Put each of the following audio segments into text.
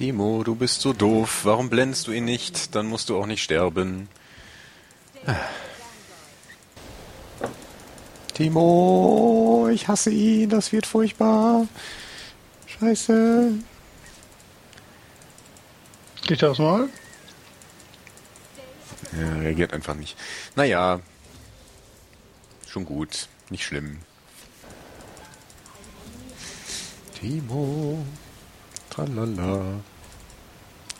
Timo, du bist so doof. Warum blendest du ihn nicht? Dann musst du auch nicht sterben. Timo, ich hasse ihn. Das wird furchtbar. Scheiße. Geht das mal? Er reagiert einfach nicht. Naja. Schon gut. Nicht schlimm. Timo. Tralala.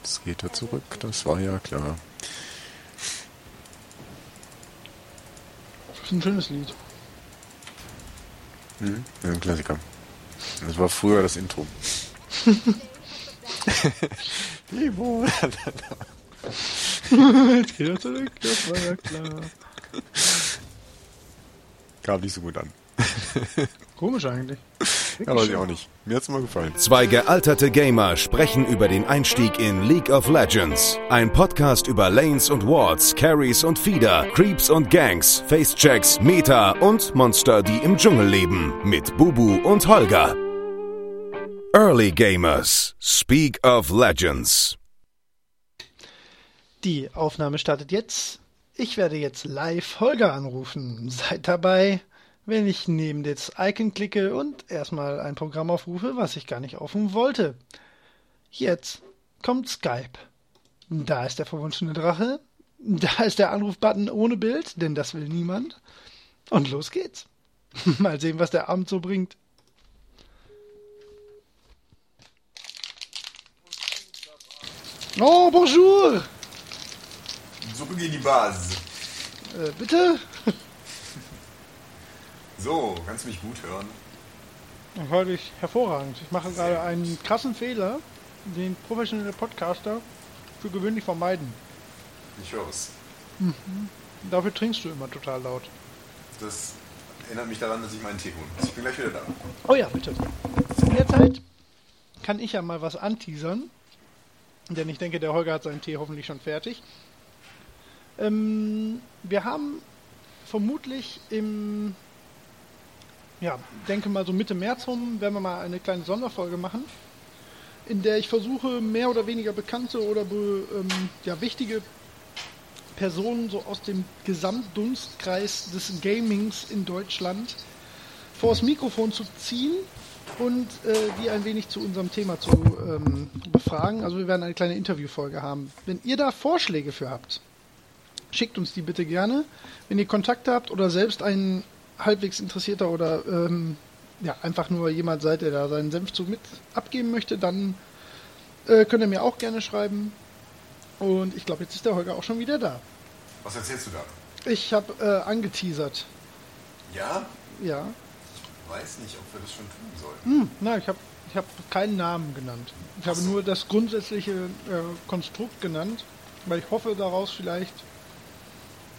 Jetzt geht er zurück, das war ja klar. Das ist ein schönes Lied. Hm? Ja, ein Klassiker. Das war früher das Intro. Timo. Jetzt geht er zurück, das war ja klar. Kam nicht so gut an. Komisch eigentlich. Ja, weiß ich auch nicht. Mir hat's mal gefallen. Zwei gealterte Gamer sprechen über den Einstieg in League of Legends. Ein Podcast über Lanes und Wards, Carries und Feeder, Creeps und Gangs, Facechecks, Meta und Monster, die im Dschungel leben. Mit Bubu und Holger. Early Gamers. Speak of Legends. Die Aufnahme startet jetzt. Ich werde jetzt live Holger anrufen. Seid dabei, wenn ich neben das Icon klicke und erstmal ein Programm aufrufe, was ich gar nicht aufrufen wollte. Jetzt kommt Skype. Da ist der verwunschene Drache. Da ist der Anrufbutton ohne Bild, denn das will niemand. Und los geht's. Mal sehen, was der Abend so bringt. Oh, bonjour! Zurück in die Basis. Äh, bitte? So, kannst du mich gut hören? Ich höre dich hervorragend. Ich mache gerade einen krassen Fehler, den professionelle Podcaster für gewöhnlich vermeiden. Ich höre es. Dafür trinkst du immer total laut. Das erinnert mich daran, dass ich meinen Tee holen muss. Ich bin gleich wieder da. Oh ja, bitte. In der Zeit kann ich ja mal was anteasern. Denn ich denke, der Holger hat seinen Tee hoffentlich schon fertig. Ähm, wir haben vermutlich im, ja, denke mal so Mitte März rum, werden wir mal eine kleine Sonderfolge machen, in der ich versuche, mehr oder weniger bekannte oder be, ähm, ja, wichtige Personen so aus dem Gesamtdunstkreis des Gamings in Deutschland vors Mikrofon zu ziehen und äh, die ein wenig zu unserem Thema zu ähm, befragen. Also wir werden eine kleine Interviewfolge haben. Wenn ihr da Vorschläge für habt, schickt uns die bitte gerne. Wenn ihr Kontakte habt oder selbst ein halbwegs interessierter oder ähm, ja, einfach nur jemand seid, der da seinen Senf zu mit abgeben möchte, dann äh, könnt ihr mir auch gerne schreiben. Und ich glaube, jetzt ist der Holger auch schon wieder da. Was erzählst du da? Ich habe äh, angeteasert. Ja? Ja. Ich weiß nicht, ob wir das schon tun sollten. Hm, nein, ich habe ich hab keinen Namen genannt. Ich habe nur das grundsätzliche äh, Konstrukt genannt, weil ich hoffe daraus vielleicht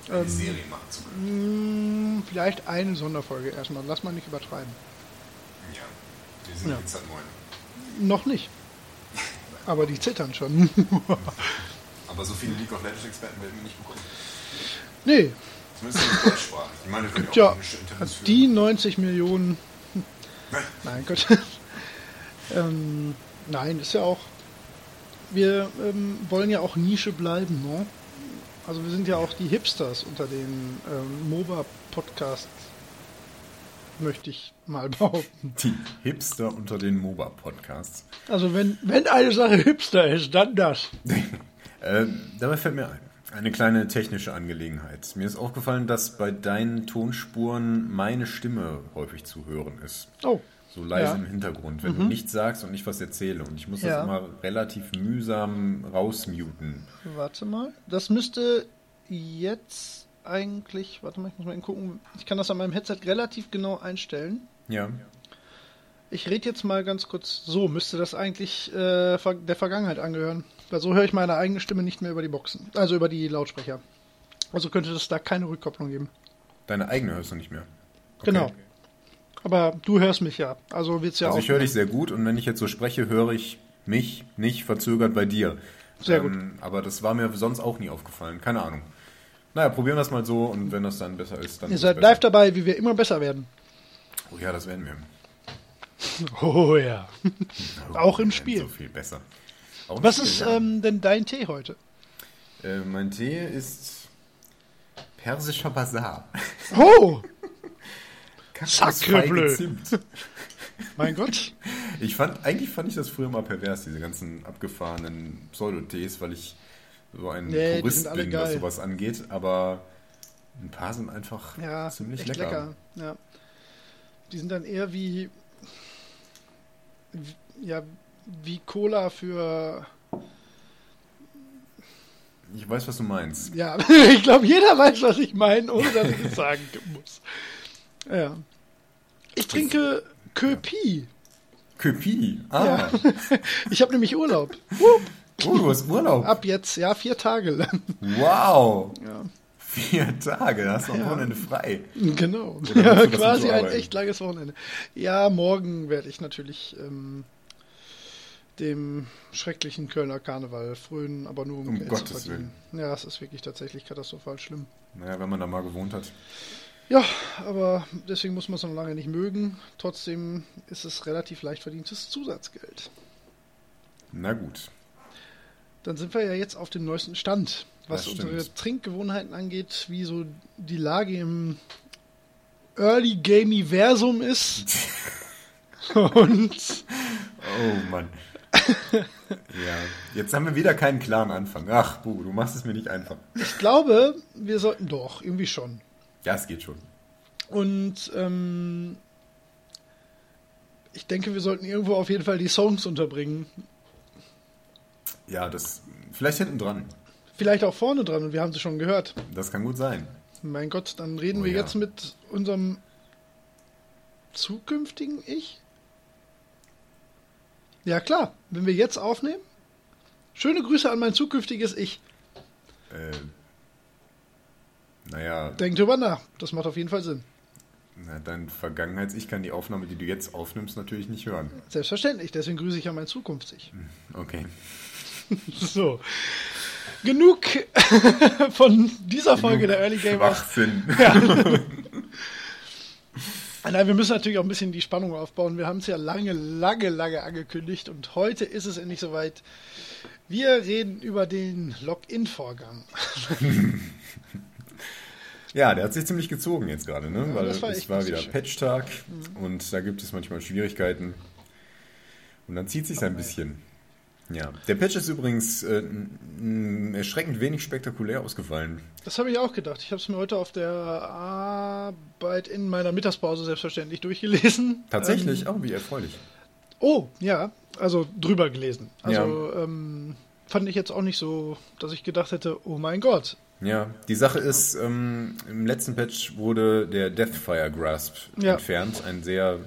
Eine ähm, Serie machen zu können. mh, vielleicht eine Sonderfolge erstmal. Lass mal nicht übertreiben. Ja. Wir sind Ja. jetzt halt neun. Noch nicht. Aber die zittern schon. Aber so viele League of Legends Experten werden wir nicht bekommen. nee, Zumindest in Deutschsprache. Ich meine, wir tja, auch Interviews die 90 Millionen. Nein. Nein, Gott. ähm, nein, ist ja auch. Wir ähm, wollen ja auch Nische bleiben, ne? Also wir sind ja auch die Hipsters unter den ähm, MOBA-Podcasts, möchte ich mal behaupten. Die Hipster unter den MOBA-Podcasts. Also wenn, wenn eine Sache Hipster ist, dann das. Äh, dabei fällt mir ein, eine kleine technische Angelegenheit. Mir ist aufgefallen, dass bei deinen Tonspuren meine Stimme häufig zu hören ist. Oh, So leise Ja. Mhm. im Hintergrund, wenn du nichts sagst und ich was erzähle. Und ich muss Ja. das immer relativ mühsam rausmuten. warte mal. Das müsste jetzt eigentlich, warte mal, ich muss mal eben gucken. Ich kann das an meinem Headset relativ genau einstellen. Ja. Ich rede jetzt mal ganz kurz. So müsste das eigentlich äh, der Vergangenheit angehören. Weil so höre ich meine eigene Stimme nicht mehr über die Boxen. Also über die Lautsprecher. Also könnte es da keine Rückkopplung geben. Deine eigene hörst du nicht mehr. Okay. Genau. Aber du hörst mich ja. Also wird's ja Also auch. ich höre dich sehr gut und wenn ich jetzt so spreche, höre ich mich nicht verzögert bei dir. Sehr gut. Aber das war mir sonst auch nie aufgefallen. Keine Ahnung. Naja, probieren wir es mal so und wenn das dann besser ist, dann Ihr ist seid live dabei, wie wir immer besser werden. Oh ja, das werden wir. Oh ja. Auch im Spiel. So viel besser. Auch Was Spiel, ist ja. ähm, denn dein Tee heute? Äh, mein Tee ist persischer Basar. Oh, Sacrebleu. Mein Gott. Ich fand, eigentlich fand ich das früher mal pervers, diese ganzen abgefahrenen Pseudotees, weil ich so ein Nee, Purist bin, was geil. sowas angeht, aber ein paar sind einfach Ja, ziemlich lecker. lecker. Ja. Die sind dann eher wie, wie ja, wie Cola für Ich weiß, was du meinst. Ja, ich glaube, jeder weiß, was ich meine, ohne dass ich es sagen muss. Ja. Ich trinke Köpi. Köpi. Ah, Ich habe nämlich Urlaub. Wupp. oh, du hast Urlaub. Ab jetzt, ja, vier Tage lang. Wow. Ja, Vier Tage, da hast du am Ja. Wochenende frei. genau. Ja, quasi ein echt langes Wochenende. Ja, morgen werde ich natürlich ähm, dem schrecklichen Kölner Karneval frönen, aber nur um, Um Geld Gottes zu verdienen. Ja, es ist wirklich tatsächlich katastrophal schlimm. Naja, wenn man da mal gewohnt hat. Ja, aber deswegen muss man es noch lange nicht mögen. Trotzdem ist es relativ leicht verdientes Zusatzgeld. Na gut. Dann sind wir ja jetzt auf dem neuesten Stand, was stimmt. unsere Trinkgewohnheiten angeht, wie so die Lage im Early Gamiversum ist. Und Oh Mann. ja, jetzt haben wir wieder keinen klaren Anfang. Ach, Bu, du machst es mir nicht einfach. ich glaube, wir sollten doch, irgendwie schon. Ja, es geht schon. Und ähm, ich denke, wir sollten irgendwo auf jeden Fall die Songs unterbringen. Ja, das. Vielleicht hinten dran. Vielleicht auch vorne dran und wir haben sie schon gehört. Das kann gut sein. Mein Gott, dann reden Oh wir ja. jetzt mit unserem zukünftigen Ich? Ja klar, wenn wir jetzt aufnehmen. Schöne Grüße an mein zukünftiges Ich. Äh, naja, Denk drüber nach, das macht auf jeden Fall Sinn. na, dein Vergangenheits-Ich kann die Aufnahme, die du jetzt aufnimmst, natürlich nicht hören. Selbstverständlich, deswegen grüße ich an mein Zukunfts-Ich. Okay. So. Genug von dieser Folge der Early Gamers. Schwachsinn. Nein, wir müssen natürlich auch ein bisschen die Spannung aufbauen. Wir haben es ja lange, lange, lange angekündigt und heute ist es endlich soweit. Wir reden über den Login-Vorgang. Ja, der hat sich ziemlich gezogen jetzt gerade, ne? Weil das war es war wieder. Patch-Tag und da gibt es manchmal Schwierigkeiten. Und dann zieht sich ein bisschen. Ja, der Patch ist übrigens äh, erschreckend wenig spektakulär ausgefallen. Das habe ich auch gedacht. Ich habe es mir heute auf der Arbeit in meiner Mittagspause selbstverständlich durchgelesen. Tatsächlich, Ähm, oh, wie erfreulich. oh, ja, also drüber gelesen. Also ähm, fand ich jetzt auch nicht so, dass ich gedacht hätte, oh mein Gott. Ja, die Sache ist, ähm, im letzten Patch wurde der Deathfire Grasp Ja. entfernt. Ein sehr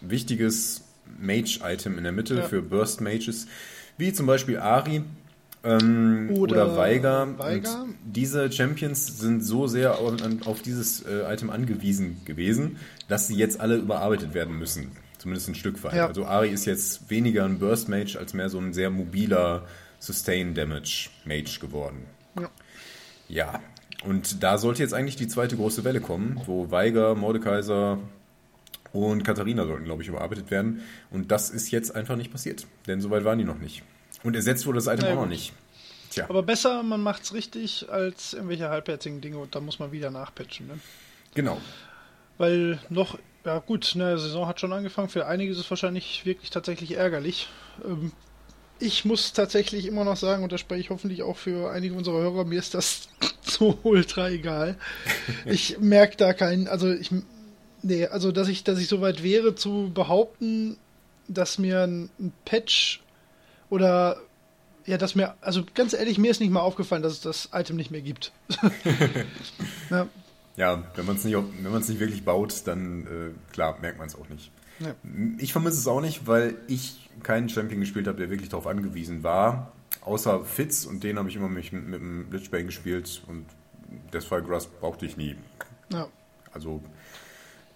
wichtiges Mage-Item in der Mitte Ja. für Burst Mages, wie zum Beispiel Ari ähm, oder, Oder. Und diese Champions sind so sehr auf, auf dieses äh, Item angewiesen gewesen, dass sie jetzt alle überarbeitet werden müssen. Zumindest ein Stück weit. Ja. Also Ari ist jetzt weniger ein Burst Mage als mehr so ein sehr mobiler Sustain Damage Mage geworden. Ja. Ja, und da sollte jetzt eigentlich die zweite große Welle kommen, wo Weiger, Mordekaiser und Katharina sollten, glaube ich, überarbeitet werden. Und das ist jetzt einfach nicht passiert, denn soweit waren die noch nicht. Und ersetzt wurde das Item Na auch noch nicht. Tja, Aber besser, man macht's richtig, als irgendwelche halbherzigen Dinge und dann muss man wieder nachpatchen. Ne? genau. Weil noch, ja gut, ne, Saison hat schon angefangen. Für einige ist es wahrscheinlich wirklich tatsächlich ärgerlich. Ähm, ich muss tatsächlich immer noch sagen, und das spreche ich hoffentlich auch für einige unserer Hörer, mir ist das so ultra egal. Ich merke da keinen, also ich, nee, also dass ich, dass ich so weit wäre zu behaupten, dass mir ein, ein Patch oder ja, dass mir, also ganz ehrlich, mir ist nicht mal aufgefallen, dass es das Item nicht mehr gibt. ja, Ja, wenn man es nicht, auf- wenn man es nicht wirklich baut, dann äh, klar, merkt man es auch nicht. ja. Ich vermisse es auch nicht, weil ich keinen Champion gespielt habe, der wirklich darauf angewiesen war. Außer Fitz und den habe ich immer mit, mit dem Blitzbang gespielt und Deathfire Grasp brauchte ich nie. ja. Also,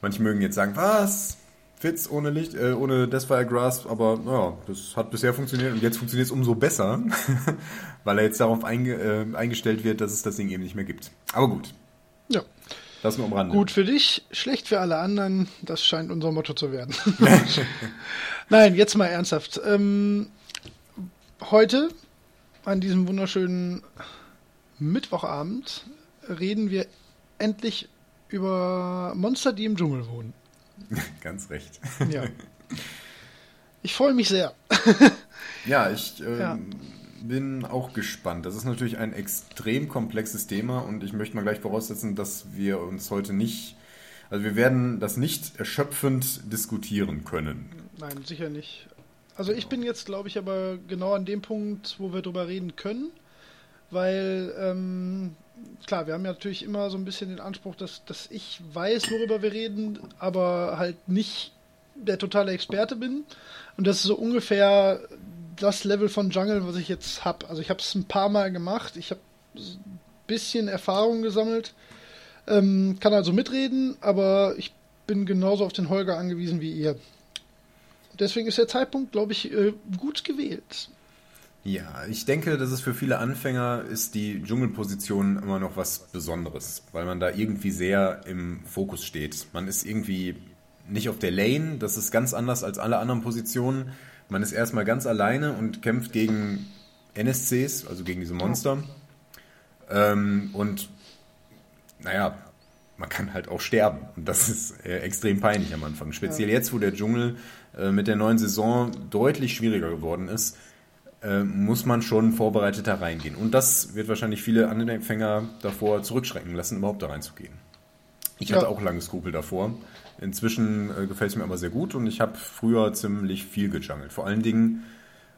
manche mögen jetzt sagen, was? Fitz ohne Licht, äh, ohne Deathfire Grasp, aber naja, das hat bisher funktioniert und jetzt funktioniert es umso besser, weil er jetzt darauf einge äh, eingestellt wird, dass es das Ding eben nicht mehr gibt. Aber gut, ja. Das nur am Rande. Gut für dich, schlecht für alle anderen. Das scheint unser Motto zu werden. Nein, jetzt mal ernsthaft. Ähm, heute, an diesem wunderschönen Mittwochabend, reden wir endlich über Monster, die im Dschungel wohnen. Ganz recht. Ja. Ich freue mich sehr. Ja, ich ähm, Ja. Bin auch gespannt. Das ist natürlich ein extrem komplexes Thema und ich möchte mal gleich voraussetzen, dass wir uns heute nicht, also wir werden das nicht erschöpfend diskutieren können. Nein, sicher nicht. Also ich bin jetzt, glaube ich, aber genau an dem Punkt, wo wir drüber reden können, weil ähm, klar, wir haben ja natürlich immer so ein bisschen den Anspruch, dass, dass ich weiß, worüber wir reden, aber halt nicht der totale Experte bin. Und das ist so ungefähr das Level von Jungle, was ich jetzt habe. Also ich habe es ein paar Mal gemacht, ich habe ein bisschen Erfahrung gesammelt, ähm, kann also mitreden, aber ich bin genauso auf den Holger angewiesen wie ihr. Deswegen ist der Zeitpunkt, glaube ich, äh, gut gewählt. Ja, ich denke, dass es für viele Anfänger ist die Dschungelposition immer noch was Besonderes, weil man da irgendwie sehr im Fokus steht. Man ist irgendwie nicht auf der Lane, das ist ganz anders als alle anderen Positionen. Man ist erstmal ganz alleine und kämpft gegen NSCs, also gegen diese Monster. Ähm, und naja, man kann halt auch sterben. Und das ist äh, extrem peinlich am Anfang. Speziell jetzt, wo der Dschungel äh, mit der neuen Saison deutlich schwieriger geworden ist, äh, muss man schon vorbereiteter reingehen. Und das wird wahrscheinlich viele Anfänger davor zurückschrecken lassen, überhaupt da reinzugehen. Ich Ja. hatte auch lange Skrupel davor. Inzwischen äh, gefällt es mir aber sehr gut und ich habe früher ziemlich viel gejungelt. Vor allen Dingen,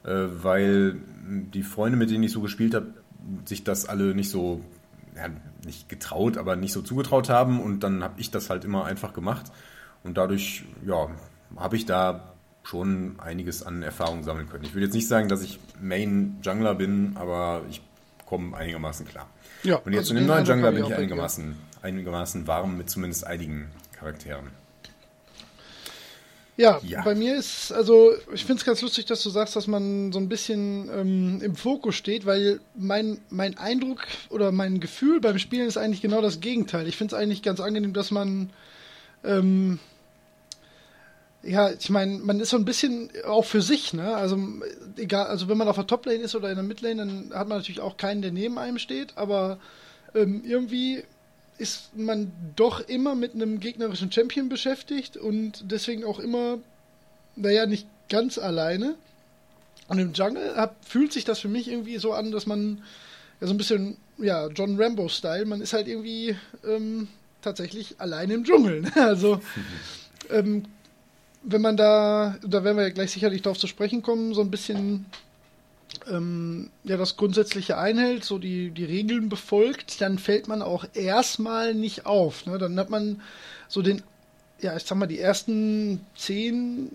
äh, weil die Freunde, mit denen ich so gespielt habe, sich das alle nicht so, ja, nicht getraut, aber nicht so zugetraut haben und dann habe ich das halt immer einfach gemacht und dadurch, ja, habe ich da schon einiges an Erfahrung sammeln können. Ich will jetzt nicht sagen, dass ich Main Jungler bin, aber ich komme einigermaßen klar. Ja, Und jetzt also in dem neuen Jungler bin ich einigermaßen, einigermaßen warm mit zumindest einigen Charakteren. Ja, Ja. bei mir ist, also ich finde es ganz lustig, dass du sagst, dass man so ein bisschen ähm, im Fokus steht, weil mein, mein Eindruck oder mein Gefühl beim Spielen ist eigentlich genau das Gegenteil. Ich finde es eigentlich ganz angenehm, dass man, ähm, ja, ich meine, man ist so ein bisschen auch für sich, ne? Also egal, also wenn man auf der Toplane ist oder in der Midlane, dann hat man natürlich auch keinen, der neben einem steht, aber ähm, irgendwie ist man doch immer mit einem gegnerischen Champion beschäftigt und deswegen auch immer, naja, nicht ganz alleine. Und im Jungle hab, fühlt sich das für mich irgendwie so an, dass man ja so ein bisschen, ja, John Rambo-Style, man ist halt irgendwie ähm, tatsächlich alleine im Dschungel. Ne? Also, ähm, wenn man da, da werden wir ja gleich sicherlich darauf zu sprechen kommen, so ein bisschen ähm, ja das Grundsätzliche einhält, so die, die Regeln befolgt, dann fällt man auch erstmal nicht auf. Ne? Dann hat man so den, ja, ich sag mal, die ersten zehn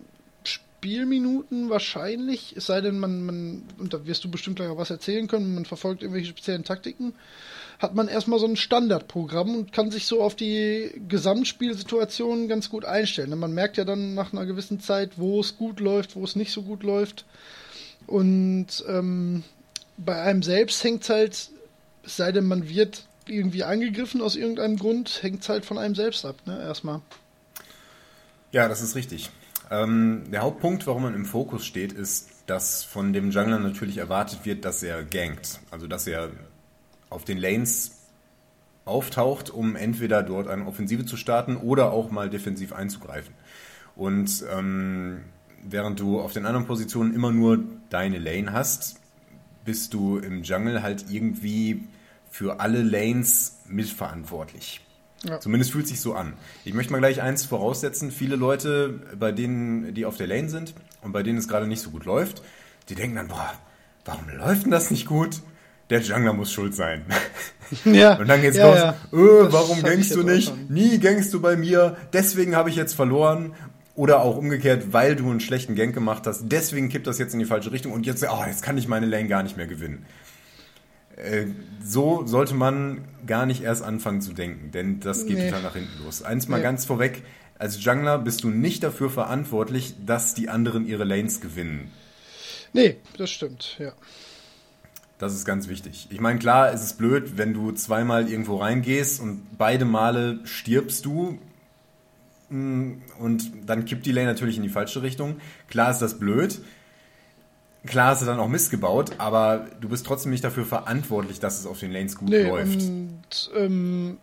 Spielminuten wahrscheinlich, es sei denn, man, man, und da wirst du bestimmt gleich auch was erzählen können, man verfolgt irgendwelche speziellen Taktiken, hat man erstmal so ein Standardprogramm und kann sich so auf die Gesamtspielsituation ganz gut einstellen. Man merkt ja dann nach einer gewissen Zeit, wo es gut läuft, wo es nicht so gut läuft. Und ähm, bei einem selbst hängt es halt, es sei denn, man wird irgendwie angegriffen aus irgendeinem Grund, hängt es halt von einem selbst ab, ne, erstmal. Ja, das ist richtig. Ähm, der Hauptpunkt, warum man im Fokus steht, ist, dass von dem Jungler natürlich erwartet wird, dass er gankt. Also, dass er auf den Lanes auftaucht, um entweder dort eine Offensive zu starten oder auch mal defensiv einzugreifen. Und ähm, während du auf den anderen Positionen immer nur deine Lane hast, bist du im Jungle halt irgendwie für alle Lanes mitverantwortlich. Ja. Zumindest fühlt sich so an. Ich möchte mal gleich eins voraussetzen. Viele Leute, bei denen, die auf der Lane sind und bei denen es gerade nicht so gut läuft, die denken dann, boah, warum läuft denn das nicht gut? Der Jungler muss schuld sein. Ja, Und dann geht's ja, los. ja. Das warum gangst du nicht? Nie gangst du bei mir. Deswegen habe ich jetzt verloren. Oder auch umgekehrt, weil du einen schlechten Gang gemacht hast. Deswegen kippt das jetzt in die falsche Richtung. Und jetzt, oh, jetzt kann ich meine Lane gar nicht mehr gewinnen. Äh, so sollte man gar nicht erst anfangen zu denken, denn das geht Nee. total nach hinten los. Eins mal Nee. ganz vorweg, als Jungler bist du nicht dafür verantwortlich, dass die anderen ihre Lanes gewinnen. Nee, das stimmt, ja. Das ist ganz wichtig. Ich meine, klar, es ist blöd, wenn du zweimal irgendwo reingehst und beide Male stirbst du und dann kippt die Lane natürlich in die falsche Richtung. Klar ist das blöd. klar hast du dann auch Mist gebaut, aber du bist trotzdem nicht dafür verantwortlich, dass es auf den Lanes gut Nee, läuft. und ähm,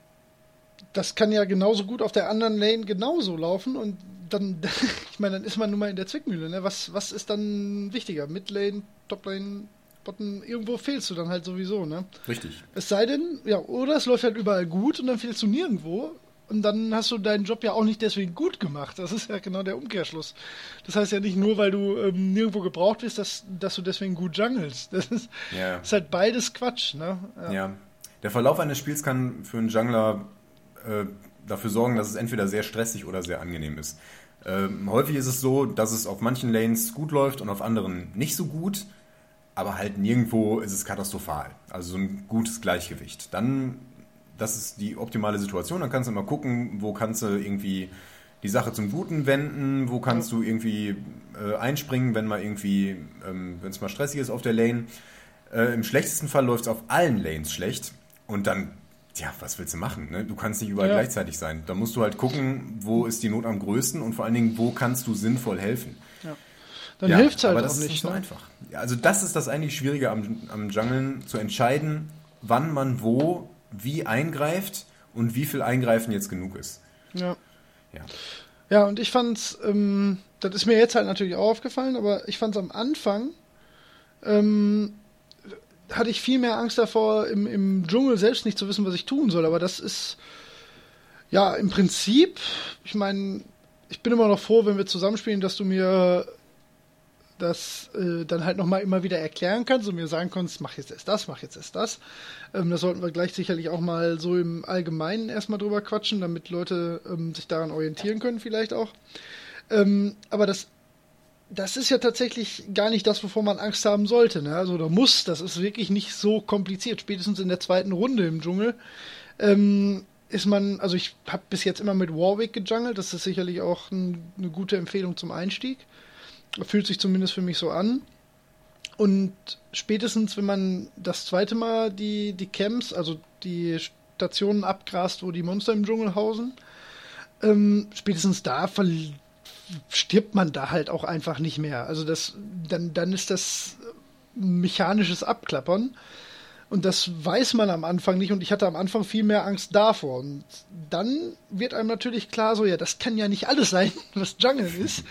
das kann ja genauso gut auf der anderen Lane genauso laufen und dann, ich meine, dann ist man nun mal in der Zwickmühle. Ne? Was, was ist dann wichtiger? Midlane, Toplane, Bottom? Irgendwo fehlst du dann halt sowieso. Ne? Richtig. Es sei denn, ja, oder es läuft halt überall gut und dann fehlst du nirgendwo. Und dann hast du deinen Job ja auch nicht deswegen gut gemacht. Das ist ja genau der Umkehrschluss. Das heißt ja nicht nur, weil du ähm, nirgendwo gebraucht wirst, dass, dass du deswegen gut jungelst. Das ist, Ja. ist halt beides Quatsch. Ne? Ja. Der Verlauf eines Spiels kann für einen Jungler äh, dafür sorgen, dass es entweder sehr stressig oder sehr angenehm ist. Ähm, häufig ist es so, dass es auf manchen Lanes gut läuft und auf anderen nicht so gut, aber halt nirgendwo ist es katastrophal. Also so ein gutes Gleichgewicht. Dann, das ist die optimale Situation, dann kannst du mal gucken, wo kannst du irgendwie die Sache zum Guten wenden, wo kannst du irgendwie äh, einspringen, wenn mal irgendwie, ähm, wenn es mal stressig ist auf der Lane. Äh, Im schlechtesten Fall läuft es auf allen Lanes schlecht und dann, ja, was willst du machen? Ne? Du kannst nicht überall Ja. gleichzeitig sein. Da musst du halt gucken, wo ist die Not am größten und vor allen Dingen, wo kannst du sinnvoll helfen. Dann Ja, hilft's halt aber auch das ist nicht. nicht so ne? einfach. Ja, also das ist das eigentlich Schwierige am, am Jungeln, zu entscheiden, wann man wo, wie eingreift und wie viel Eingreifen jetzt genug ist. Ja. Ja. Ja, und ich fand's, ähm, das ist mir jetzt halt natürlich auch aufgefallen, aber ich fand's am Anfang, ähm, hatte ich viel mehr Angst davor, im, im Dschungel selbst nicht zu wissen, was ich tun soll. Aber das ist, ja, im Prinzip, ich meine, ich bin immer noch froh, wenn wir zusammenspielen, dass du mir das äh, dann halt nochmal immer wieder erklären kannst und mir sagen kannst, mach jetzt erst das, mach jetzt erst das. Ähm, das sollten wir gleich sicherlich auch mal so im Allgemeinen erstmal drüber quatschen, damit Leute ähm, sich daran orientieren können vielleicht auch. Ähm, aber das, das ist ja tatsächlich gar nicht das, wovor man Angst haben sollte. Ne? Also oder muss, das ist wirklich nicht so kompliziert. Spätestens in der zweiten Runde im Dschungel ähm, ist man, also ich habe bis jetzt immer mit Warwick gejungelt, das ist sicherlich auch ein, eine gute Empfehlung zum Einstieg. Fühlt sich zumindest für mich so an. Und spätestens, wenn man das zweite Mal die, die Camps, also die Stationen abgrast, wo die Monster im Dschungel hausen, ähm, spätestens da stirbt man da halt auch einfach nicht mehr. Also das, dann, dann ist das mechanisches Abklappern. Und das weiß man am Anfang nicht. Und ich hatte am Anfang viel mehr Angst davor. Und dann wird einem natürlich klar, so, ja, das kann ja nicht alles sein, was Jungle ist.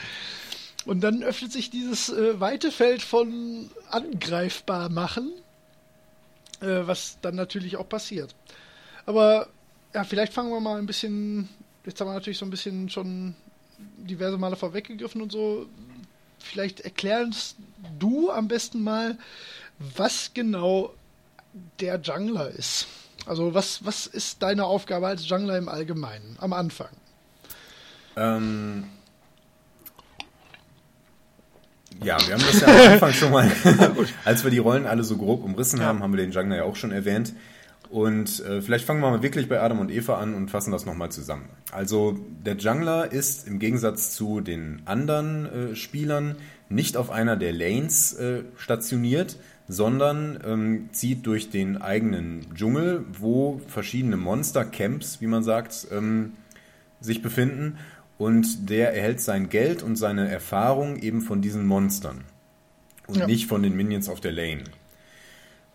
Und dann öffnet sich dieses äh, weite Feld von angreifbar machen, äh, was dann natürlich auch passiert. Aber ja, vielleicht fangen wir mal ein bisschen. Jetzt haben wir natürlich so ein bisschen schon diverse Male vorweggegriffen und so. Vielleicht erklärst du am besten mal, was genau der Jungler ist. Also was, was ist deine Aufgabe als Jungler im Allgemeinen am Anfang? Ähm, ja, wir haben das ja am Anfang schon mal, als wir die Rollen alle so grob umrissen haben, haben wir den Jungler ja auch schon erwähnt. Und äh, vielleicht fangen wir mal wirklich bei Adam und Eva an und fassen das nochmal zusammen. Also der Jungler ist im Gegensatz zu den anderen äh, Spielern nicht auf einer der Lanes äh, stationiert, sondern ähm, zieht durch den eigenen Dschungel, wo verschiedene Monster-Camps, wie man sagt, ähm, sich befinden. Und der erhält sein Geld und seine Erfahrung eben von diesen Monstern und Ja. nicht von den Minions auf der Lane.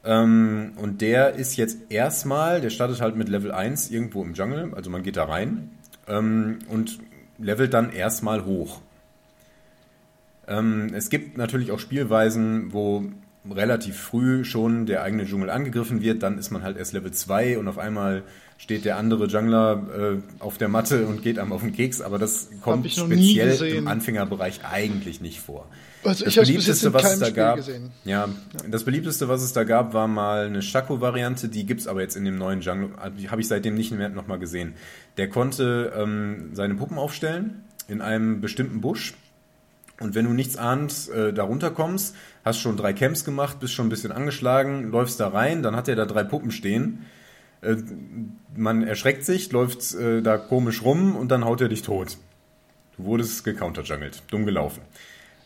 Ähm, und der ist jetzt erstmal, der startet halt mit Level 1 irgendwo im Jungle, also man geht da rein ähm, und levelt dann erstmal hoch. Ähm, es gibt natürlich auch Spielweisen, wo relativ früh schon der eigene Dschungel angegriffen wird, dann ist man halt erst Level 2 und auf einmal steht der andere Jungler äh, auf der Matte und geht einem auf den Keks, aber das kommt speziell im Anfängerbereich eigentlich nicht vor. Also Das beliebteste, was es da Spiel gab, gesehen. ja, das beliebteste, was es da gab, war mal eine Shaco-Variante, die gibt's aber jetzt in dem neuen Jungle, die habe ich seitdem nicht mehr nochmal gesehen. Der konnte ähm, seine Puppen aufstellen in einem bestimmten Busch und wenn du nichts ahnst, äh, da runterkommst, hast schon drei Camps gemacht, bist schon ein bisschen angeschlagen, läufst da rein, dann hat er da drei Puppen stehen. Äh, man erschreckt sich, läuft äh, da komisch rum und dann haut er dich tot. Du wurdest gecounterjungelt, dumm gelaufen.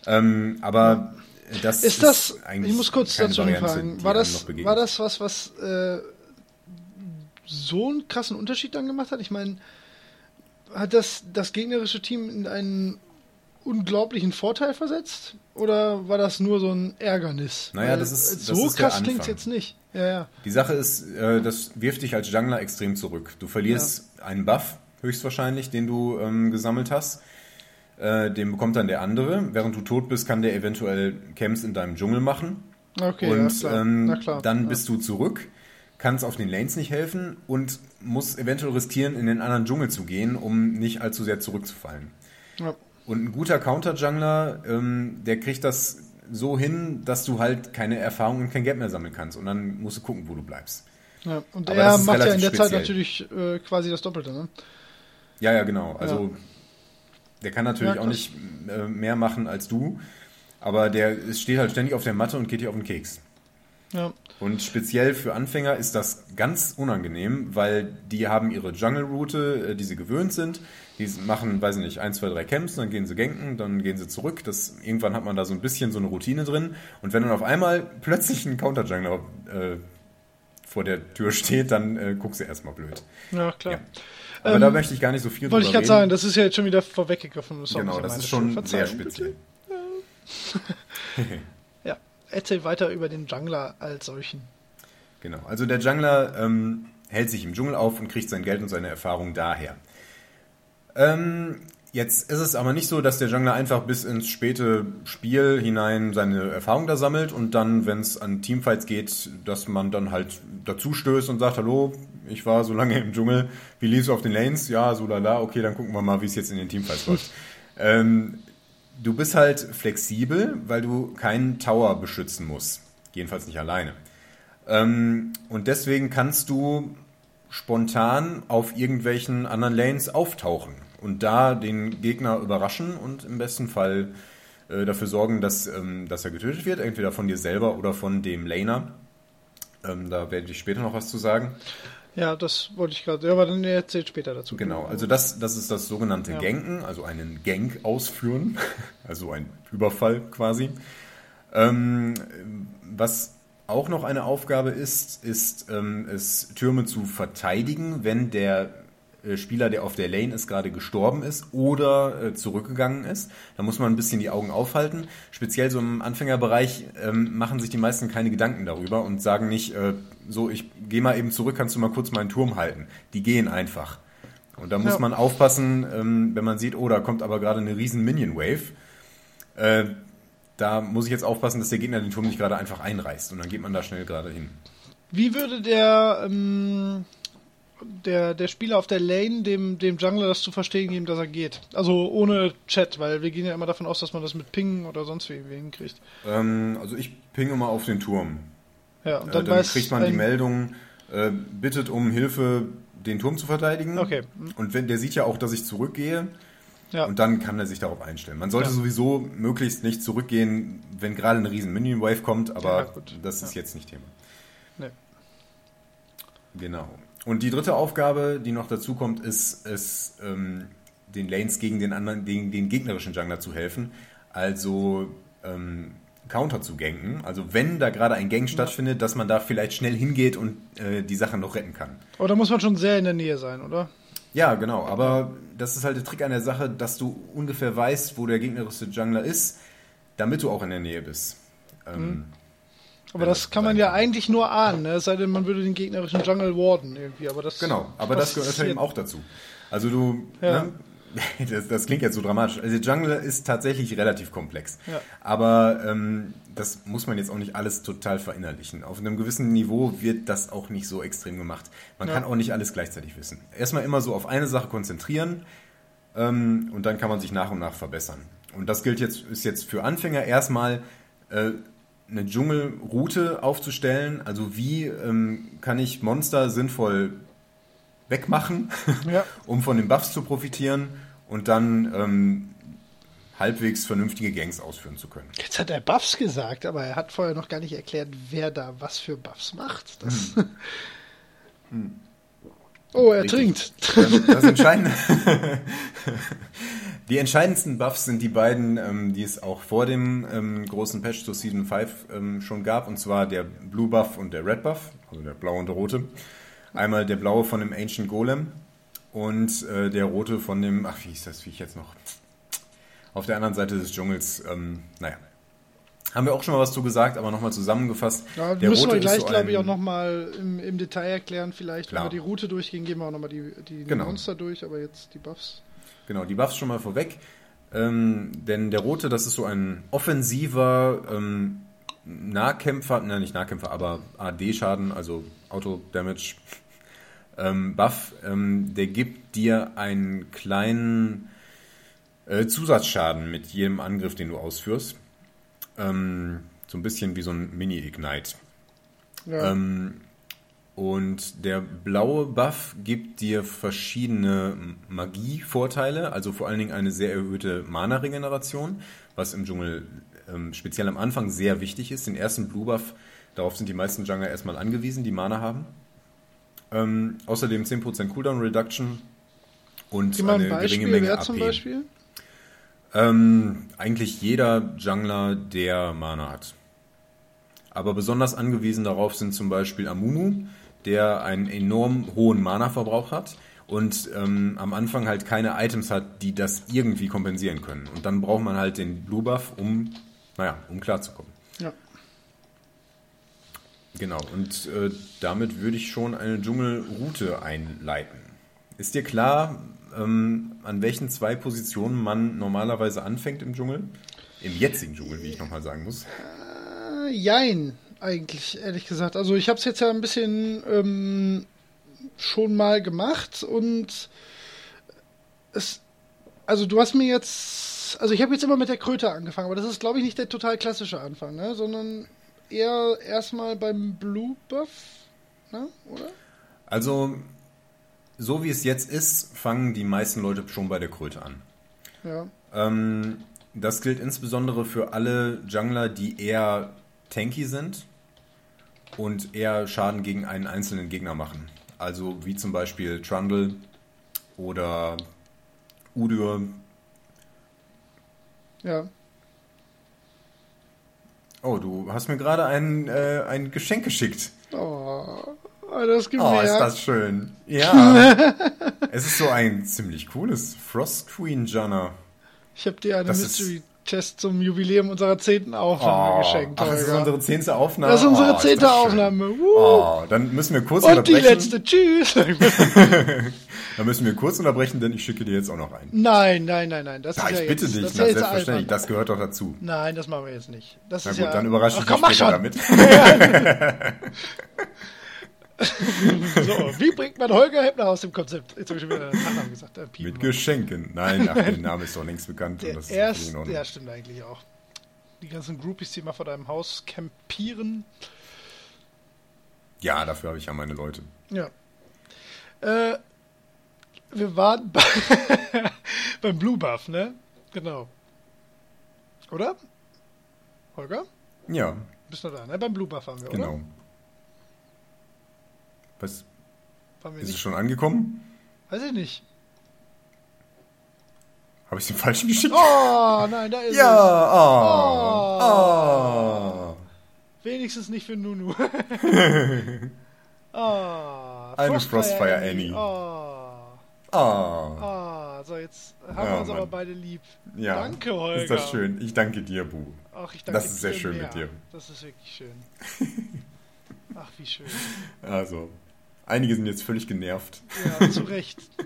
Ähm, aber das Ist das, eigentlich ich muss kurz dazu Variante, fragen, war das, war das was, was äh, so einen krassen Unterschied dann gemacht hat? Ich meine, hat das das gegnerische Team in einen unglaublichen Vorteil versetzt? Oder war das nur so ein Ärgernis? Naja, Weil das ist- so das ist krass klingt Anfang. jetzt nicht. Ja, ja. Die Sache ist, äh, das wirft dich als Jungler extrem zurück. Du verlierst einen Buff, höchstwahrscheinlich, den du ähm, gesammelt hast. Äh, den bekommt dann der andere. Während du tot bist, kann der eventuell Camps in deinem Dschungel machen. Okay, und ja, klar. ähm, Na klar. dann ja. bist du zurück, kannst auf den Lanes nicht helfen und musst eventuell riskieren, in den anderen Dschungel zu gehen, um nicht allzu sehr zurückzufallen. Ja. Und ein guter Counter-Jungler, ähm, der kriegt das so hin, dass du halt keine Erfahrung und kein Geld mehr sammeln kannst. Und dann musst du gucken, wo du bleibst. Ja. Und Aber er macht ja in der Zeit speziell. natürlich äh, quasi das Doppelte, ne? Ja, ja, genau. Also der kann natürlich Ja, auch nicht äh, mehr machen als du, aber der steht halt ständig auf der Matte und geht dir auf den Keks. Ja. Und speziell für Anfänger ist das ganz unangenehm, weil die haben ihre Jungle-Route, äh, die sie gewöhnt sind. Die machen, weiß ich nicht, ein, zwei, drei Camps, dann gehen sie ganken, dann gehen sie zurück. Das, irgendwann hat man da so ein bisschen so eine Routine drin. Und wenn dann auf einmal plötzlich ein Counter-Jungler äh, vor der Tür steht, dann äh, guckst du erstmal blöd. ja, klar. Ja. Aber Ähm, da möchte ich gar nicht so viel Wollte ich drüber gerade sagen, das ist ja jetzt schon wieder vorweggegriffen. Das Genau, das ist schon sehr speziell. Erzähl weiter über den Jungler als solchen. Genau, also der Jungler ähm, hält sich im Dschungel auf und kriegt sein Geld und seine Erfahrung daher. Ähm, jetzt ist es aber nicht so, dass der Jungler einfach bis ins späte Spiel hinein seine Erfahrung da sammelt und dann, wenn es an Teamfights geht, dass man dann halt dazu stößt und sagt, hallo, ich war so lange im Dschungel, wie lief's auf den Lanes? Ja, so lala, okay, dann gucken wir mal, wie es jetzt in den Teamfights läuft. ähm, du bist halt flexibel, weil du keinen Tower beschützen musst. Jedenfalls nicht alleine. Ähm, und deswegen kannst du spontan auf irgendwelchen anderen Lanes auftauchen und da den Gegner überraschen und im besten Fall äh, dafür sorgen, dass, ähm, dass er getötet wird, entweder von dir selber oder von dem Laner. Ähm, da werde ich später noch was zu sagen. Ja, das wollte ich gerade. Ja, aber dann erzählt später dazu. Genau, also das, das ist das sogenannte Ja. Ganken, also einen Gank ausführen, also ein Überfall quasi. Ähm, was auch noch eine Aufgabe ist, ist ähm, es Türme zu verteidigen, wenn der Spieler, der auf der Lane ist, gerade gestorben ist oder äh, zurückgegangen ist. Da muss man ein bisschen die Augen aufhalten. Speziell so im Anfängerbereich ähm, machen sich die meisten keine Gedanken darüber und sagen nicht, äh, so, ich gehe mal eben zurück, kannst du mal kurz meinen Turm halten. Die gehen einfach. Und da muss Ja. man aufpassen, ähm, wenn man sieht, oh, da kommt aber gerade eine riesen Minion-Wave. Äh, da muss ich jetzt aufpassen, dass der Gegner den Turm nicht gerade einfach einreißt. Und dann geht man da schnell gerade hin. Wie würde der, ähm, der, der Spieler auf der Lane dem, dem Jungler das zu verstehen geben, dass er geht? Also ohne Chat, weil wir gehen ja immer davon aus, dass man das mit Ping oder sonst wie hinkriegt. Ähm, also ich pinge mal auf den Turm. Ja, und Äh, dann, dann weiß kriegt man die Meldung, äh, bittet um Hilfe, den Turm zu verteidigen. Okay. Und wenn der sieht ja auch, dass ich zurückgehe. Ja. Und dann kann er sich darauf einstellen. Man sollte Ja. sowieso möglichst nicht zurückgehen, wenn gerade eine riesen Minion Wave kommt, aber Ja, das ist jetzt nicht Thema. Nee. Genau. Und die dritte Aufgabe, die noch dazu kommt, ist es, ähm, den Lanes gegen den anderen, gegen den gegnerischen Jungler zu helfen. Also ähm, Counter zu ganken. Also wenn da gerade ein Gang stattfindet, dass man da vielleicht schnell hingeht und äh, die Sache noch retten kann. Aber da muss man schon sehr in der Nähe sein, oder? Ja, genau. Aber das ist halt der Trick an der Sache, dass du ungefähr weißt, wo der gegnerische Jungler ist, damit du auch in der Nähe bist. Ähm, Aber das kann man ja eigentlich nur ahnen, ne? es sei denn, man würde den gegnerischen Jungle warden irgendwie. Aber das Genau, aber das gehört ja eben auch dazu. Also du, Ja. ne, das, das klingt jetzt so dramatisch. Also Jungle ist tatsächlich relativ komplex. Ja. Aber ähm, das muss man jetzt auch nicht alles total verinnerlichen. Auf einem gewissen Niveau wird das auch nicht so extrem gemacht. Man Ja. kann auch nicht alles gleichzeitig wissen. Erstmal immer so auf eine Sache konzentrieren ähm, und dann kann man sich nach und nach verbessern. Und das gilt jetzt, ist jetzt für Anfänger erstmal äh, eine Dschungelroute aufzustellen. Also wie ähm, kann ich Monster sinnvoll wegmachen, Ja. um von den Buffs zu profitieren und dann ähm, halbwegs vernünftige Gangs ausführen zu können. Jetzt hat er Buffs gesagt, aber er hat vorher noch gar nicht erklärt, wer da was für Buffs macht. Das Oh, er Richtig. trinkt. Das entscheidende. die entscheidendsten Buffs sind die beiden, ähm, die es auch vor dem ähm, großen Patch zur Season 5 ähm, schon gab, und zwar der Blue Buff und der Red Buff, also der blaue und der rote. Einmal der blaue von dem Ancient Golem und äh, der rote von dem, ach, wie hieß das, wie ich jetzt noch. Auf der anderen Seite des Dschungels, ähm, naja. Haben wir auch schon mal was zu gesagt, aber nochmal zusammengefasst. Ja, Der müssen Rote wir gleich, so glaube ich, auch nochmal im, im Detail erklären. Vielleicht, Klar. wenn wir die Route durchgehen, gehen wir auch nochmal die, die Genau. Monster durch, aber jetzt die Buffs. Genau, die Buffs schon mal vorweg. Ähm, denn der Rote, das ist so ein offensiver ähm, Nahkämpfer, nein, nicht Nahkämpfer, aber AD-Schaden, also Auto-Damage. Ähm, Buff, ähm, der gibt dir einen kleinen äh, Zusatzschaden mit jedem Angriff, den du ausführst. Ähm, so ein bisschen wie so ein Mini-Ignite. Ja. Ähm, und der blaue Buff gibt dir verschiedene Magie-Vorteile, also vor allen Dingen eine sehr erhöhte Mana-Regeneration, was im Dschungel ähm, speziell am Anfang sehr wichtig ist. Den ersten Blue Buff, darauf sind die meisten Jungler erstmal angewiesen, die Mana haben. Ähm, außerdem 10% Cooldown Reduction und Gib eine ein Beispiel, geringe Menge wer AP. zum Beispiel? Ähm, eigentlich jeder Jungler, der Mana hat. Aber besonders angewiesen darauf sind zum Beispiel Amumu, der einen enorm hohen Mana-Verbrauch hat und ähm, am Anfang halt keine Items hat, die das irgendwie kompensieren können. Und dann braucht man halt den Blue Buff, um, naja, um klarzukommen. Ja. Genau, und äh, damit würde ich schon eine Dschungelroute einleiten. Ist dir klar, ähm, an welchen zwei Positionen man normalerweise anfängt im Dschungel? Im jetzigen Dschungel, wie ich nochmal sagen muss. Äh, Jein, eigentlich, ehrlich gesagt. Also ich habe es jetzt ja ein bisschen ähm, schon mal gemacht und es, also du hast mir jetzt, also ich habe jetzt immer mit der Kröte angefangen, aber das ist, glaube ich, nicht der total klassische Anfang, ne? sondern eher erstmal beim Blue Buff, ne? oder? Also, so wie es jetzt ist, fangen die meisten Leute schon bei der Kröte an. Ja. Ähm, das gilt insbesondere für alle Jungler, die eher tanky sind und eher Schaden gegen einen einzelnen Gegner machen. Also wie zum Beispiel Trundle oder Udyr. Ja. Oh, du hast mir gerade ein, äh, ein Geschenk geschickt. Oh, das gibt Oh, ist das schön. Ja. es ist so ein ziemlich cooles Frost Queen Janna. Ich habe dir eine Das ist- Mystery Test zum Jubiläum unserer zehnten Aufnahme geschenkt. ach, das ist unsere zehnte Aufnahme. Das ist unsere Oh, zehnte das schön. Aufnahme. Oh, dann müssen wir kurz Und die unterbrechen. letzte. Tschüss. Dann müssen wir kurz unterbrechen, denn ich schicke dir jetzt auch noch ein. nein, nein, nein, nein. Das Ja, ist ja ich bitte jetzt, dich, das ja jetzt selbstverständlich, das gehört doch dazu. Nein, das machen wir jetzt nicht. Das Na ist gut, ja, dann überrasche ich dich später schon. damit. So, wie bringt man Holger Heppner aus dem Konzept? Jetzt habe ich schon wieder Nachnamen gesagt. Äh. Mit Geschenken. Nein, ach, der Name ist doch längst bekannt. und Der das ist völlig in ja, stimmt eigentlich auch. Die ganzen Groupies, die mal vor deinem Haus campieren. Ja, dafür habe ich ja meine Leute. Ja. Äh, wir waren bei, beim Blue Buff, ne? Genau. Oder? Holger? Ja, Bist du da, ne? Beim Blue Buff waren wir, oder? genau. Was, ist es nicht? schon angekommen? Weiß ich nicht. Habe ich den falschen geschickt? Oh, nein, da ist es. Ja, oh, oh. Wenigstens nicht für Nunu. oh, Eine Frostfire Annie. Oh, Oh. oh, so jetzt haben wir Ja, uns aber Mann. beide lieb. Ja, Danke, Holger. ist das schön. Ich danke dir, Bu. Ach, ich danke Das ist sehr schön mehr. mit dir. Das ist wirklich schön. Ach, wie schön. Also, einige sind jetzt völlig genervt. Ja, zu Recht.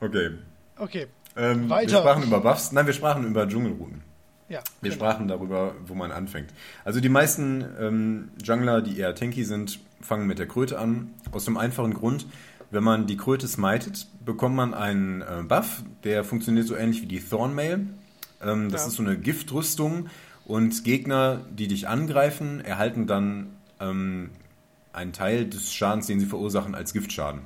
Okay. Okay, Ähm, Weiter. Wir sprachen über Buffs. Nein, wir sprachen über Dschungelrouten. ja. Wir genau. sprachen darüber, wo man anfängt. Also die meisten ähm, Jungler, die eher tanky sind, fangen mit der Kröte an. Aus dem einfachen Grund, wenn man die Kröte smitet, bekommt man einen äh, Buff, der funktioniert so ähnlich wie die Thornmail. Ähm, das Ja. ist so eine Giftrüstung und Gegner, die dich angreifen, erhalten dann ähm, einen Teil des Schadens, den sie verursachen, als Giftschaden.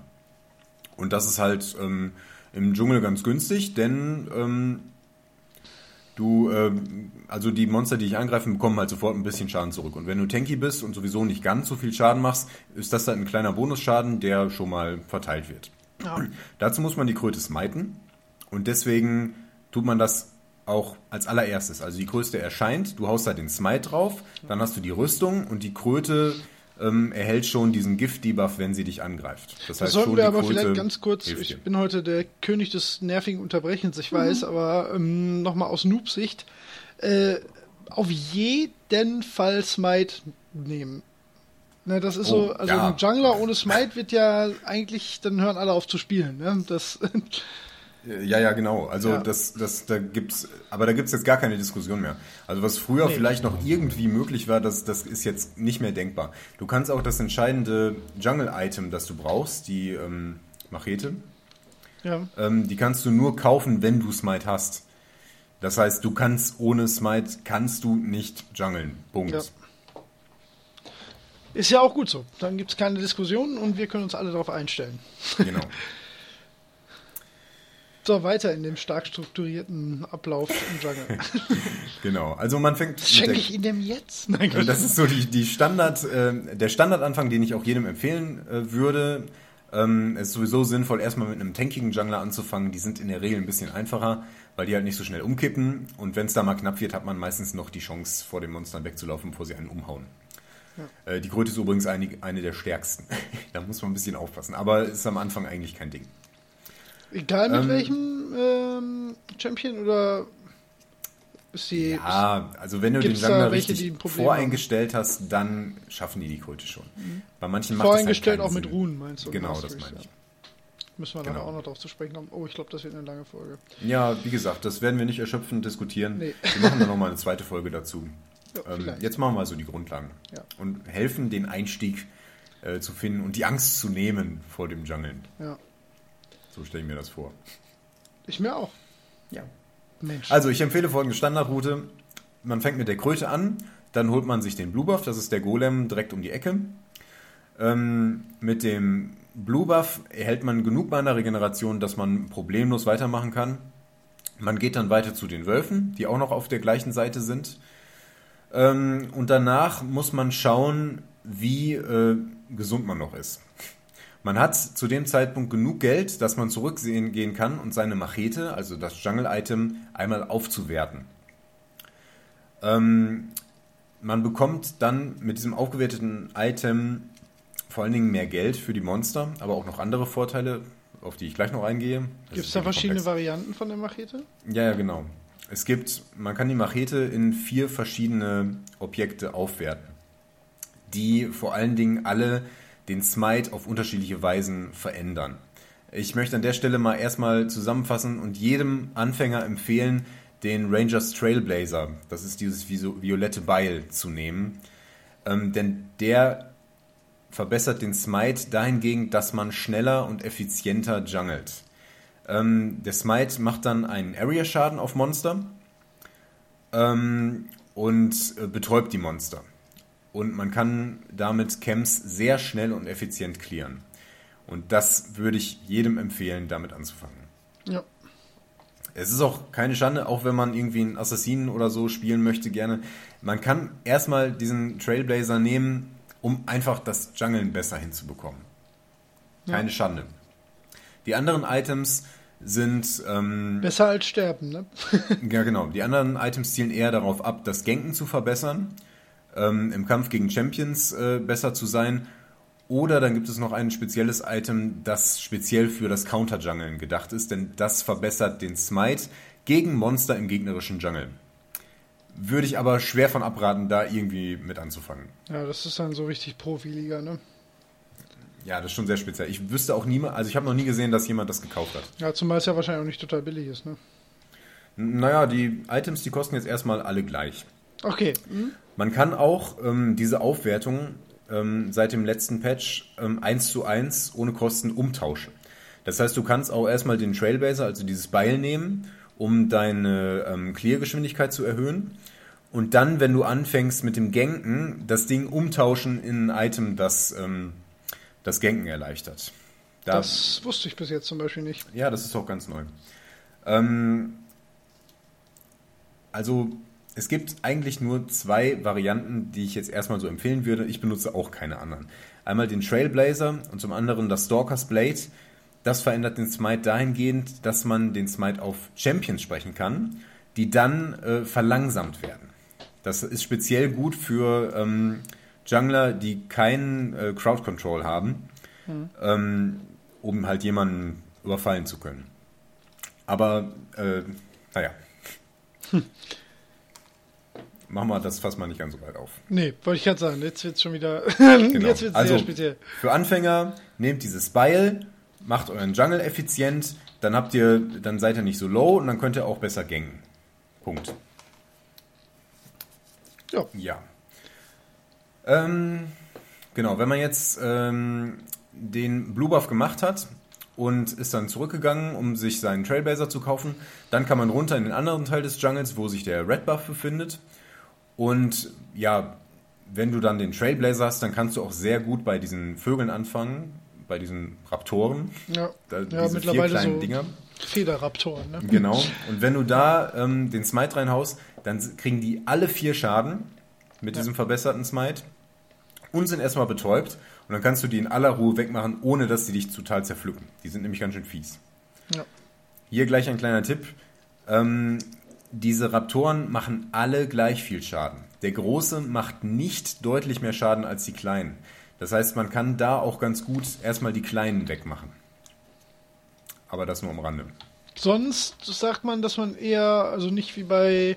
Und das ist halt ähm, im Dschungel ganz günstig, denn ähm, Du, ähm, also die Monster, die dich angreifen, bekommen halt sofort ein bisschen Schaden zurück. Und wenn du tanky bist und sowieso nicht ganz so viel Schaden machst, ist das halt ein kleiner Bonusschaden, der schon mal verteilt wird. Ja. Dazu muss man die Kröte smiten und deswegen tut man das auch als allererstes. Also die Kröte erscheint, du haust da den Smite drauf, dann hast du die Rüstung und die Kröte ähm, erhält schon diesen Gift-Debuff, wenn sie dich angreift. Das, das sollten wir aber vielleicht ganz kurz, ich bin heute der König des nervigen Unterbrechens, ich weiß, mhm. aber ähm, nochmal aus Noob-Sicht, äh, auf jeden Fall Smite nehmen. Ne, das ist oh, so, also ja. ein Jungler ohne Smite wird ja eigentlich, dann hören alle auf zu spielen. Ne? Das Ja, ja, genau. Also ja. das, das, da gibt's, aber da gibt's jetzt gar keine Diskussion mehr. Also was früher nee. vielleicht noch irgendwie möglich war, das, das ist jetzt nicht mehr denkbar. Du kannst auch das entscheidende Jungle-Item, das du brauchst, die ähm, Machete, ja. ähm, die kannst du nur kaufen, wenn du Smite hast. Das heißt, du kannst ohne Smite kannst du nicht jungeln. Punkt. Ja. Ist ja auch gut so. Dann gibt es keine Diskussion und wir können uns alle darauf einstellen. Genau. So, weiter in dem stark strukturierten Ablauf im Jungle. genau, also man fängt. Schenke ich dem jetzt? Nein, das ist so die, die Standard, äh, der Standardanfang, den ich auch jedem empfehlen äh, würde. Ähm, es ist sowieso sinnvoll, erstmal mit einem tankigen Jungler anzufangen. Die sind in der Regel ein bisschen einfacher, weil die halt nicht so schnell umkippen. Und wenn es da mal knapp wird, hat man meistens noch die Chance, vor den Monstern wegzulaufen, bevor sie einen umhauen. Ja. Äh, die Kröte ist übrigens eine, eine der stärksten. da muss man ein bisschen aufpassen. Aber ist am Anfang eigentlich kein Ding. Egal mit ähm, welchem ähm, Champion oder ist die. Ja, also wenn du den Sammler richtig voreingestellt haben? hast, dann schaffen die die Kröte schon. Mhm. Bei manchen macht Voreingestellt halt auch Sinn. mit Runen, meinst du? Genau, das meine ich. Ja. Müssen wir genau. auch noch drauf zu sprechen kommen. Oh, ich glaube, das wird eine lange Folge. Ja, wie gesagt, das werden wir nicht erschöpfend diskutieren. Nee. Wir machen dann nochmal eine zweite Folge dazu. Ja, ähm, jetzt machen wir so die Grundlagen. Ja. Und helfen, den Einstieg äh, zu finden und die Angst zu nehmen vor dem Jungeln. Ja. So stelle ich mir das vor. Ich mir auch. Ja. Mensch. Also ich empfehle folgende Standardroute. Man fängt mit der Kröte an, dann holt man sich den Blue Buff, das ist der Golem direkt um die Ecke. Ähm, mit dem Blue Buff erhält man genug Mana-Regeneration, dass man problemlos weitermachen kann. Man geht dann weiter zu den Wölfen, die auch noch auf der gleichen Seite sind. Ähm, und danach muss man schauen, wie äh, gesund man noch ist. Man hat zu dem Zeitpunkt genug Geld, dass man zurücksehen gehen kann und seine Machete, also das Jungle-Item, einmal aufzuwerten. Ähm, man bekommt dann mit diesem aufgewerteten Item vor allen Dingen mehr Geld für die Monster, aber auch noch andere Vorteile, auf die ich gleich noch eingehe. Gibt es da verschiedene komplex. Varianten von der Machete? Ja, ja, genau. Es gibt, man kann die Machete in vier verschiedene Objekte aufwerten, die vor allen Dingen alle den Smite auf unterschiedliche Weisen verändern. Ich möchte an der Stelle mal erstmal zusammenfassen und jedem Anfänger empfehlen, den Rangers Trailblazer, das ist dieses violette Beil, zu nehmen. Ähm, denn der verbessert den Smite dahingehend, dass man schneller und effizienter jungelt. Ähm, der Smite macht dann einen Area-Schaden auf Monster ähm, und äh, betäubt die Monster und man kann damit Camps sehr schnell und effizient clearen. Und das würde ich jedem empfehlen, damit anzufangen. Ja. Es ist auch keine Schande, auch wenn man irgendwie einen Assassinen oder so spielen möchte, gerne. Man kann erstmal diesen Trailblazer nehmen, um einfach das Jungeln besser hinzubekommen. Keine ja. Schande. Die anderen Items sind. Ähm, besser als sterben, ne? ja, genau. Die anderen Items zielen eher darauf ab, das Genken zu verbessern ähm, im Kampf gegen Champions äh, besser zu sein. Oder dann gibt es noch ein spezielles Item, das speziell für das Counter-Jungeln gedacht ist, denn das verbessert den Smite gegen Monster im gegnerischen Jungle. Würde ich aber schwer von abraten, da irgendwie mit anzufangen. Ja, das ist dann so richtig Profiliga, ne? Ja, das ist schon sehr speziell. Ich wüsste auch niemand, also ich habe noch nie gesehen, dass jemand das gekauft hat. Ja, zumal es ja wahrscheinlich auch nicht total billig ist, ne? Naja, die Items, die kosten jetzt erstmal alle gleich. Okay. Hm? Man kann auch ähm, diese Aufwertung ähm, seit dem letzten Patch ähm, 1 zu 1 ohne Kosten umtauschen. Das heißt, du kannst auch erstmal den Trailblazer, also dieses Beil nehmen, um deine ähm, Clear-Geschwindigkeit zu erhöhen. Und dann, wenn du anfängst mit dem Genken, das Ding umtauschen in ein Item, das ähm, das Genken erleichtert. Da, das wusste ich bis jetzt zum Beispiel nicht. Ja, das ist auch ganz neu. Ähm, also es gibt eigentlich nur zwei Varianten, die ich jetzt erstmal so empfehlen würde. Ich benutze auch keine anderen. Einmal den Trailblazer und zum anderen das Stalker's Blade. Das verändert den Smite dahingehend, dass man den Smite auf Champions sprechen kann, die dann äh, verlangsamt werden. Das ist speziell gut für ähm, Jungler, die keinen äh, Crowd Control haben, ähm, um halt jemanden überfallen zu können. Aber, äh, naja. Machen wir das fast mal nicht ganz so weit auf. Nee, wollte ich gerade sagen, jetzt wird es schon wieder. Genau. Jetzt wird es also, sehr speziell. Für Anfänger, nehmt dieses Beil, macht euren Jungle effizient, dann habt ihr, dann seid ihr nicht so low und dann könnt ihr auch besser gängen. Punkt. Ja. Ja. Ähm, genau, wenn man jetzt ähm, den Blue Buff gemacht hat und ist dann zurückgegangen, um sich seinen Trailblazer zu kaufen, dann kann man runter in den anderen Teil des Jungles, wo sich der Red Buff befindet. Und ja, wenn du dann den Trailblazer hast, dann kannst du auch sehr gut bei diesen Vögeln anfangen, bei diesen Raptoren. Ja, Da, ja diese vier kleinen so Dinger. Federraptoren. Ne? Genau. Und wenn du da ähm, den Smite reinhaust, dann kriegen die alle vier Schaden mit diesem verbesserten Smite und sind erstmal betäubt. Und dann kannst du die in aller Ruhe wegmachen, ohne dass sie dich total zerpflücken. Die sind nämlich ganz schön fies. Ja. Hier gleich ein kleiner Tipp. Ähm, diese Raptoren machen alle gleich viel Schaden. Der große macht nicht deutlich mehr Schaden als die kleinen. Das heißt, man kann da auch ganz gut erstmal die kleinen wegmachen. Aber das nur am Rande. Sonst sagt man, dass man eher, also nicht wie bei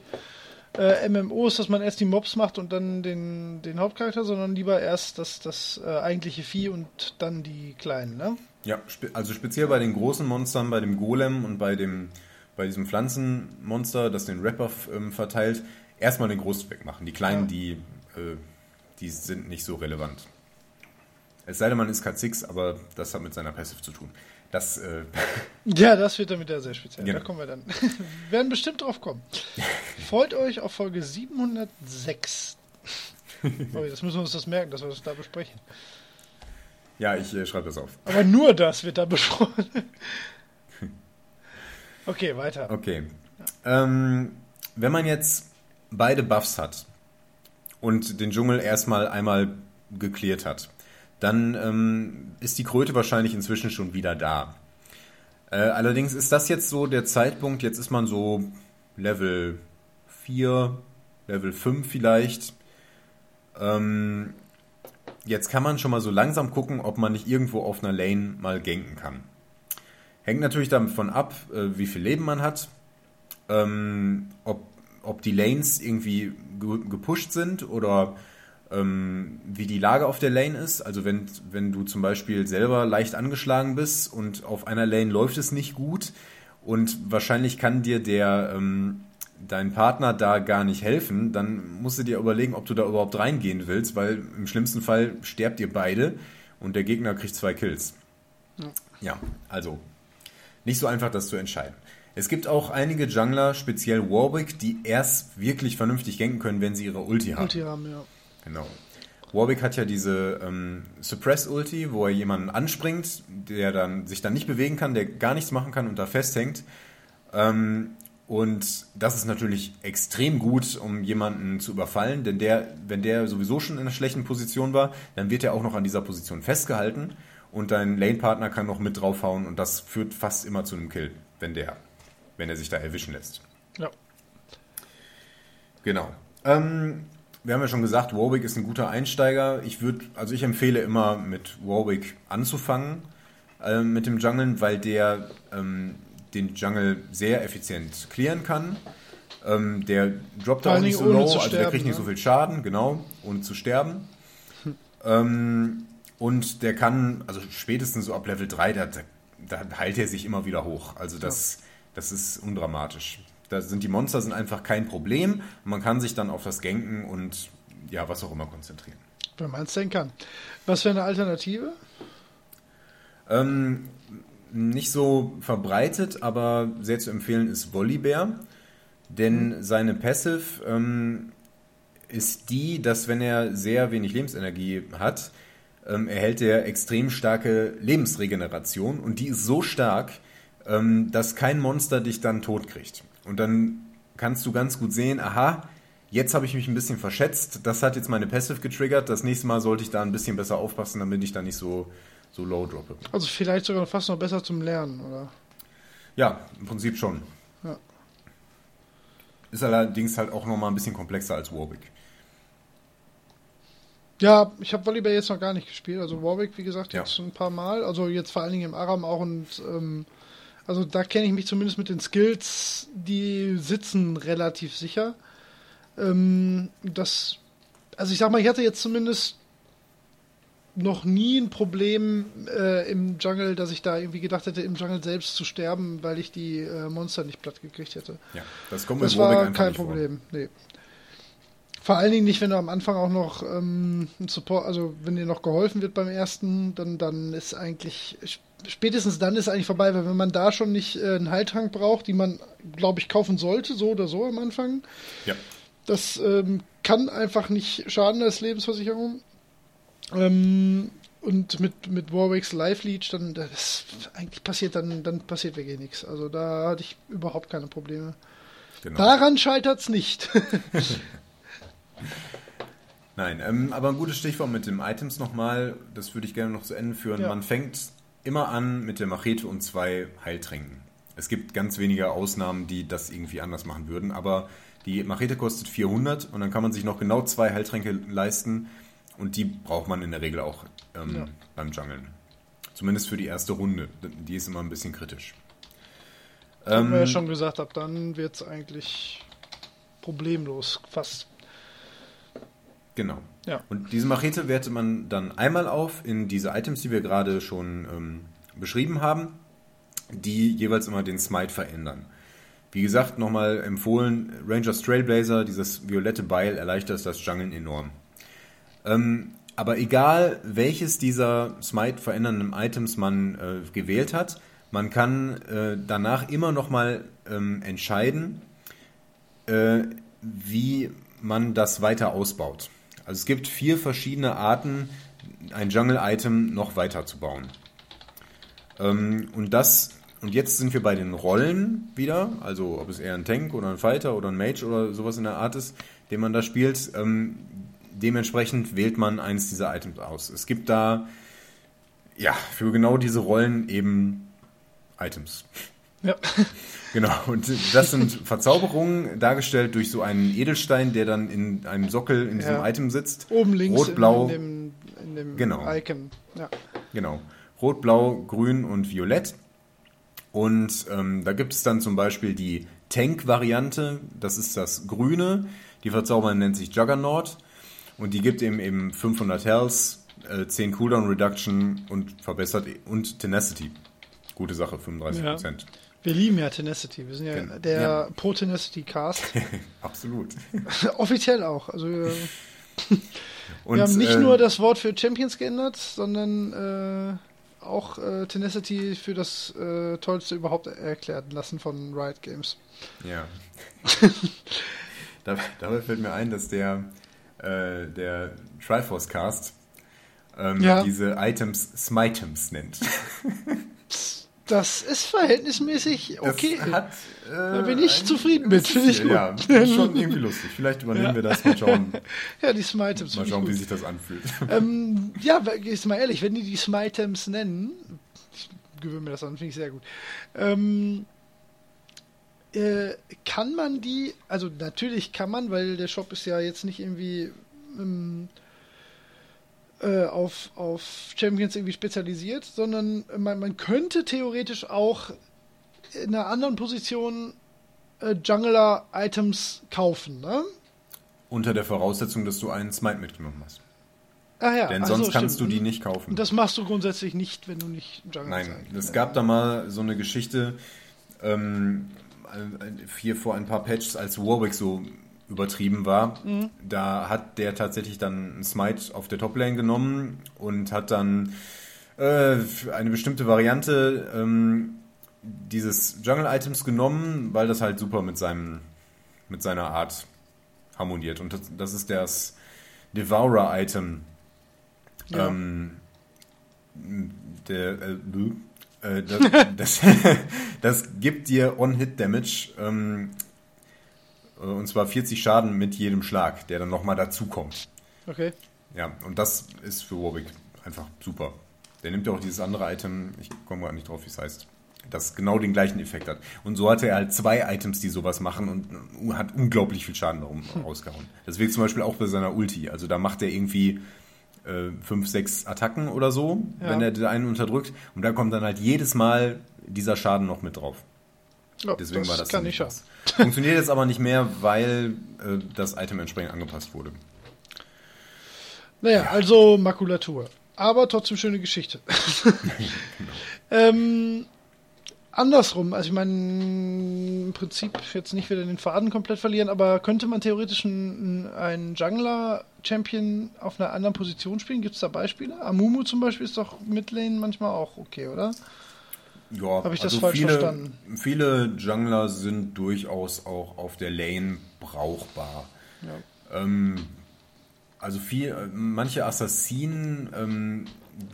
äh, MMOs, dass man erst die Mobs macht und dann den, den Hauptcharakter, sondern lieber erst das, das äh, eigentliche Vieh und dann die kleinen, ne? Ja, spe also speziell bei den großen Monstern, bei dem Golem und bei dem bei diesem Pflanzenmonster, das den Rapper ähm, verteilt, erstmal den Großen wegmachen. Die kleinen, Ja. die, äh, die sind nicht so relevant. Es sei denn, man ist K6, aber das hat mit seiner Passive zu tun. Das, äh, Ja, das wird dann wieder sehr speziell. Genau. Da kommen wir dann. wir werden bestimmt drauf kommen. Freut euch auf Folge 706. oh, jetzt müssen wir uns das merken, dass wir das da besprechen. ja, ich äh, schreibe das auf. Aber nur das wird da besprochen. Okay, weiter. Okay. Ähm, wenn man jetzt beide Buffs hat und den Dschungel erstmal einmal geklärt hat, dann ähm, ist die Kröte wahrscheinlich inzwischen schon wieder da. Äh, allerdings ist das jetzt so der Zeitpunkt, jetzt ist man so Level 4, Level 5 vielleicht. Ähm, jetzt kann man schon mal so langsam gucken, ob man nicht irgendwo auf einer Lane mal ganken kann. Hängt natürlich davon ab, äh, wie viel Leben man hat, ähm, ob, ob die Lanes irgendwie ge gepusht sind oder ähm, wie die Lage auf der Lane ist. Also wenn, wenn du zum Beispiel selber leicht angeschlagen bist und auf einer Lane läuft es nicht gut und wahrscheinlich kann dir der ähm, dein Partner da gar nicht helfen, dann musst du dir überlegen, ob du da überhaupt reingehen willst, weil im schlimmsten Fall sterbt ihr beide und der Gegner kriegt zwei Kills. Ja, also nicht so einfach, das zu entscheiden. Es gibt auch einige Jungler, speziell Warwick, die erst wirklich vernünftig ganken können, wenn sie ihre Ulti haben. Ulti haben, ja. Genau. Warwick hat ja diese ähm, Suppress-Ulti, wo er jemanden anspringt, der dann sich dann nicht bewegen kann, der gar nichts machen kann und da festhängt. Ähm, und das ist natürlich extrem gut, um jemanden zu überfallen, denn der, wenn der sowieso schon in einer schlechten Position war, dann wird er auch noch an dieser Position festgehalten und dein Lane-Partner kann noch mit draufhauen und das führt fast immer zu einem Kill, wenn der, wenn er sich da erwischen lässt. Ja. Genau. Ähm, wir haben ja schon gesagt, Warwick ist ein guter Einsteiger. Ich würde, also ich empfehle immer mit Warwick anzufangen äh, mit dem Jungeln, weil der ähm, den Jungle sehr effizient clearen kann. Ähm, der droppt auch nicht so low, also der kriegt nicht ne? so viel Schaden, genau, ohne zu sterben. Ähm, und der kann, also spätestens so ab Level 3, da, da heilt er sich immer wieder hoch. Also das, das ist undramatisch. Da sind die Monster sind einfach kein Problem. Man kann sich dann auf das Ganken und ja, was auch immer konzentrieren. Wenn man es denn kann. Was wäre eine Alternative? Ähm, nicht so verbreitet, aber sehr zu empfehlen ist Volibear. Denn seine Passive ähm, ist die, dass wenn er sehr wenig Lebensenergie hat, ähm, erhält er extrem starke Lebensregeneration und die ist so stark, ähm, dass kein Monster dich dann tot kriegt. Und dann kannst du ganz gut sehen, aha, jetzt habe ich mich ein bisschen verschätzt, das hat jetzt meine Passive getriggert, das nächste Mal sollte ich da ein bisschen besser aufpassen, damit ich da nicht so, so low droppe. Also vielleicht sogar fast noch besser zum Lernen, oder? Ja, im Prinzip schon. Ja. Ist allerdings halt auch nochmal ein bisschen komplexer als Warwick. Ja, ich habe Volleyball jetzt noch gar nicht gespielt. Also Warwick, wie gesagt, Ja. jetzt schon ein paar Mal. Also jetzt vor allen Dingen im Aram auch und ähm, also da kenne ich mich zumindest mit den Skills, die sitzen relativ sicher. Ähm, das, also ich sag mal, ich hatte jetzt zumindest noch nie ein Problem äh, im Jungle, dass ich da irgendwie gedacht hätte, im Jungle selbst zu sterben, weil ich die äh, Monster nicht platt gekriegt hätte. Ja, das kommt Das war kein nicht vor. Problem, nee. Vor allen Dingen nicht, wenn du am Anfang auch noch ähm, Support, also wenn dir noch geholfen wird beim ersten, dann, dann ist eigentlich, spätestens dann ist eigentlich vorbei, weil wenn man da schon nicht äh, einen Heiltrank braucht, die man, glaube ich, kaufen sollte, so oder so am Anfang, Ja. das ähm, kann einfach nicht schaden als Lebensversicherung. Ähm, und mit, mit Warwicks Life Leech, dann das eigentlich passiert dann, dann passiert wirklich nichts. Also da hatte ich überhaupt keine Probleme. Genau. Daran scheitert's nicht. Nein, ähm, aber ein gutes Stichwort mit den Items nochmal, das würde ich gerne noch zu Ende führen. Ja. Man fängt immer an mit der Machete und zwei Heiltränken. Es gibt ganz wenige Ausnahmen, die das irgendwie anders machen würden, aber die Machete kostet 400 und dann kann man sich noch genau zwei Heiltränke leisten und die braucht man in der Regel auch ähm, Ja. beim Jungeln. Zumindest für die erste Runde. Die ist immer ein bisschen kritisch. Haben Ähm, wir ja schon gesagt, ab dann wird's eigentlich problemlos, fast. Genau. Ja. Und diese Machete wertet man dann einmal auf in diese Items, die wir gerade schon ähm, beschrieben haben, die jeweils immer den Smite verändern. Wie gesagt, nochmal empfohlen, Rangers Trailblazer, dieses violette Beil erleichtert das Jungeln enorm. Ähm, aber egal, welches dieser Smite verändernden Items man äh, gewählt hat, man kann äh, danach immer nochmal ähm, entscheiden, äh, wie man das weiter ausbaut. Also es gibt vier verschiedene Arten, ein Jungle-Item noch weiter zu bauen. Ähm, und das und jetzt sind wir bei den Rollen wieder, also ob es eher ein Tank oder ein Fighter oder ein Mage oder sowas in der Art ist, den man da spielt. Ähm, dementsprechend wählt man eins dieser Items aus. Es gibt da ja für genau diese Rollen eben Items. Ja. Genau, und das sind Verzauberungen dargestellt durch so einen Edelstein, der dann in einem Sockel in diesem Ja. Item sitzt. Oben links Rot, blau, in, dem, in dem Genau. Icon. Ja. genau. Rot, blau, grün und violett. Und ähm, da gibt es dann zum Beispiel die Tank-Variante, das ist das Grüne. Die Verzauberung nennt sich Juggernaut. Und die gibt eben eben 500 Health, äh, 10 Cooldown Reduction und verbessert und Tenacity. Gute Sache, 35%. Wir lieben ja Tenacity. Wir sind ja Gen- der ja. Pro-Tenacity-Cast. Absolut. Offiziell auch. Also wir, Und, wir haben nicht äh, nur das Wort für Champions geändert, sondern äh, auch äh, Tenacity für das äh, Tollste überhaupt erklärt lassen von Riot Games. Ja. Da- Dabei fällt mir ein, dass der, äh, der Triforce Cast ähm, Ja. diese Items Smitems nennt. Das ist verhältnismäßig okay. hat, äh, Da bin ich zufrieden mit, finde ich gut. Ja, schon irgendwie lustig. Vielleicht übernehmen Ja. wir das mal schauen, ja, die Smitems. mal schauen wie sich das anfühlt. Ähm, ja, ist mal ehrlich, wenn die die Smitems nennen, ich gewöhne mir das an, finde ich sehr gut. Ähm, äh, kann man die, also natürlich kann man, weil der Shop ist ja jetzt nicht irgendwie ähm, äh, auf, auf Champions irgendwie spezialisiert, sondern man, man könnte theoretisch auch in einer anderen Position äh, Jungler-Items kaufen, ne? Unter der Voraussetzung, dass du einen Smite mitgenommen hast. Ah ja, Denn sonst so, kannst stimmt. du die nicht kaufen. Und das machst du grundsätzlich nicht, wenn du nicht Jungle Nein, es gab da mal so eine Geschichte, ähm, äh, hier vor ein paar Patches, als Warwick so übertrieben war. Da hat der tatsächlich dann einen Smite auf der Toplane genommen und hat dann äh, eine bestimmte Variante ähm, dieses Jungle-Items genommen, weil das halt super mit seinem mit seiner Art harmoniert. Und das, das ist das Devourer-Item. Ja. Ähm, der, äh, äh, das, das, das gibt dir On-Hit-Damage ähm, äh, und zwar 40 Schaden mit jedem Schlag, der dann nochmal dazukommt. Okay. Ja, und das ist für Warwick einfach super. Der nimmt ja auch dieses andere Item, ich komme gerade nicht drauf, wie es heißt, das genau den gleichen Effekt hat. Und so hatte er halt zwei Items, die sowas machen und hat unglaublich viel Schaden darum rausgehauen. Das wirkt zum Beispiel auch bei seiner Ulti. Also da macht er irgendwie äh, fünf, sechs Attacken oder so, Ja. wenn er den einen unterdrückt. Und da kommt dann halt jedes Mal dieser Schaden noch mit drauf. Ja, Deswegen war das kann ich krass. Funktioniert jetzt aber nicht mehr, weil äh, das Item entsprechend angepasst wurde. Naja, also Makulatur. Aber trotzdem schöne Geschichte. ähm, andersrum, also ich meine, im Prinzip jetzt nicht wieder den Faden komplett verlieren, aber könnte man theoretisch einen, einen Jungler-Champion auf einer anderen Position spielen? Gibt es da Beispiele? Amumu zum Beispiel ist doch Midlane manchmal auch okay, oder? Ja, Hab ich das also falsch viele, verstanden? Viele Jungler sind durchaus auch auf der Lane brauchbar. Ähm, also viel, manche Assassinen, ähm,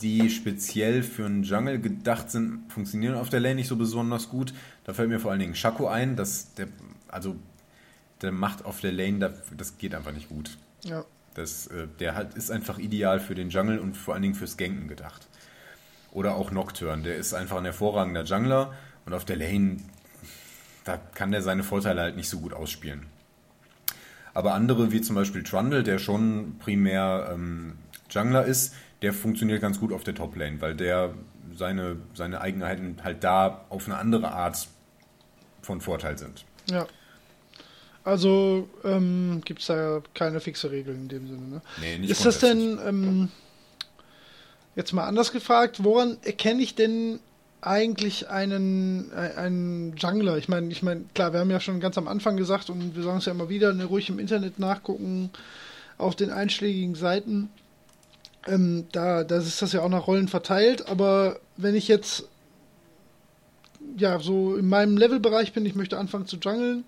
die speziell für einen Jungle gedacht sind, funktionieren auf der Lane nicht so besonders gut. Da fällt mir vor allen Dingen Shaco ein, dass der, also der macht auf der Lane, das, das geht einfach nicht gut. Ja. Das, äh, der hat, ist einfach ideal für den Jungle und vor allen Dingen fürs Ganken gedacht. Oder auch Nocturne, der ist einfach ein hervorragender Jungler und auf der Lane, da kann der seine Vorteile halt nicht so gut ausspielen. Aber andere, wie zum Beispiel Trundle, der schon primär ähm, Jungler ist, der funktioniert ganz gut auf der Top-Lane, weil der seine, seine Eigenheiten halt da auf eine andere Art von Vorteil sind. Ja. Also ähm, gibt es da keine fixe Regel in dem Sinne. Ne? Nee, nicht Ist das denn, ähm, jetzt mal anders gefragt, woran erkenne ich denn eigentlich einen, äh, einen Jungler? Ich meine, ich meine, klar, wir haben ja schon ganz am Anfang gesagt und wir sagen es ja immer wieder, ne, ruhig im Internet nachgucken, auf den einschlägigen Seiten. Ähm, da, da ist das ja auch nach Rollen verteilt, aber wenn ich jetzt ja so in meinem Levelbereich bin, ich möchte anfangen zu jungeln,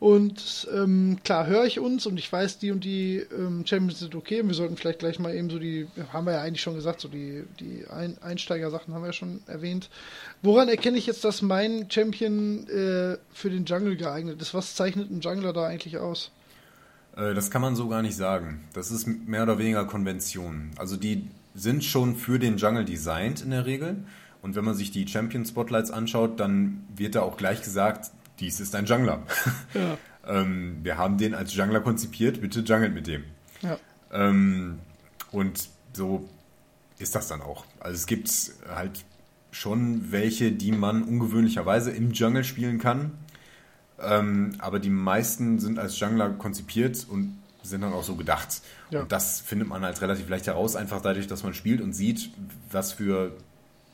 und ähm, klar höre ich uns und ich weiß, die und die ähm, Champions sind okay. Und wir sollten vielleicht gleich mal eben so die, haben wir ja eigentlich schon gesagt, so die, die Ein Einsteiger-Sachen haben wir ja schon erwähnt. Woran erkenne ich jetzt, dass mein Champion äh, für den Jungle geeignet ist? Was zeichnet ein Jungler da eigentlich aus? Äh, Das kann man so gar nicht sagen. Das ist mehr oder weniger Konvention. Also die sind schon für den Jungle designt in der Regel. Und wenn man sich die Champion Spotlights anschaut, dann wird da auch gleich gesagt, dies ist ein Jungler. Ja. ähm, wir haben den als Jungler konzipiert, bitte jungelt mit dem. Ja. Ähm, und so ist das dann auch. Also es gibt halt schon welche, die man ungewöhnlicherweise im Jungle spielen kann. Ähm, aber die meisten sind als Jungler konzipiert und sind dann auch so gedacht. Ja. Und das findet man halt relativ leicht heraus, einfach dadurch, dass man spielt und sieht, was für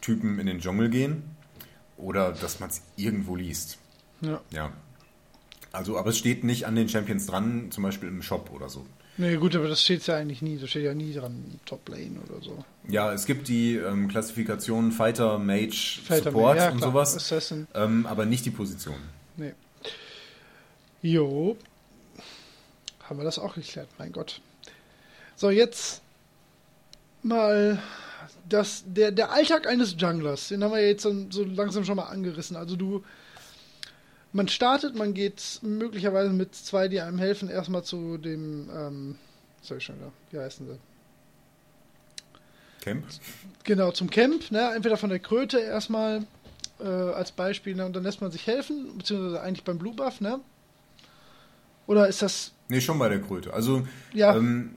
Typen in den Dschungel gehen. Oder dass man es irgendwo liest. Ja. Ja. Also, aber es steht nicht an den Champions dran, zum Beispiel im Shop oder so. Nee, gut, aber das steht ja eigentlich nie. Da steht ja nie dran, Top Lane oder so. Ja, es gibt die ähm, Klassifikationen Fighter, Mage, Fighter, Support ja, und klar, sowas, Assassin. ähm, aber nicht die Position. Nee. Jo. Haben wir das auch geklärt, mein Gott. So, jetzt mal das, der, der Alltag eines Junglers, den haben wir jetzt so, so langsam schon mal angerissen. Also du, man startet, man geht möglicherweise mit zwei, die einem helfen, erstmal zu dem, ähm, ich schon wieder, wie heißen sie? Camp? Genau, zum Camp, ne? entweder von der Kröte erstmal äh, als Beispiel, ne? und dann lässt man sich helfen, beziehungsweise eigentlich beim Blue Buff, ne? Oder ist das, Nee, schon bei der Kröte. Also, Ja. ähm,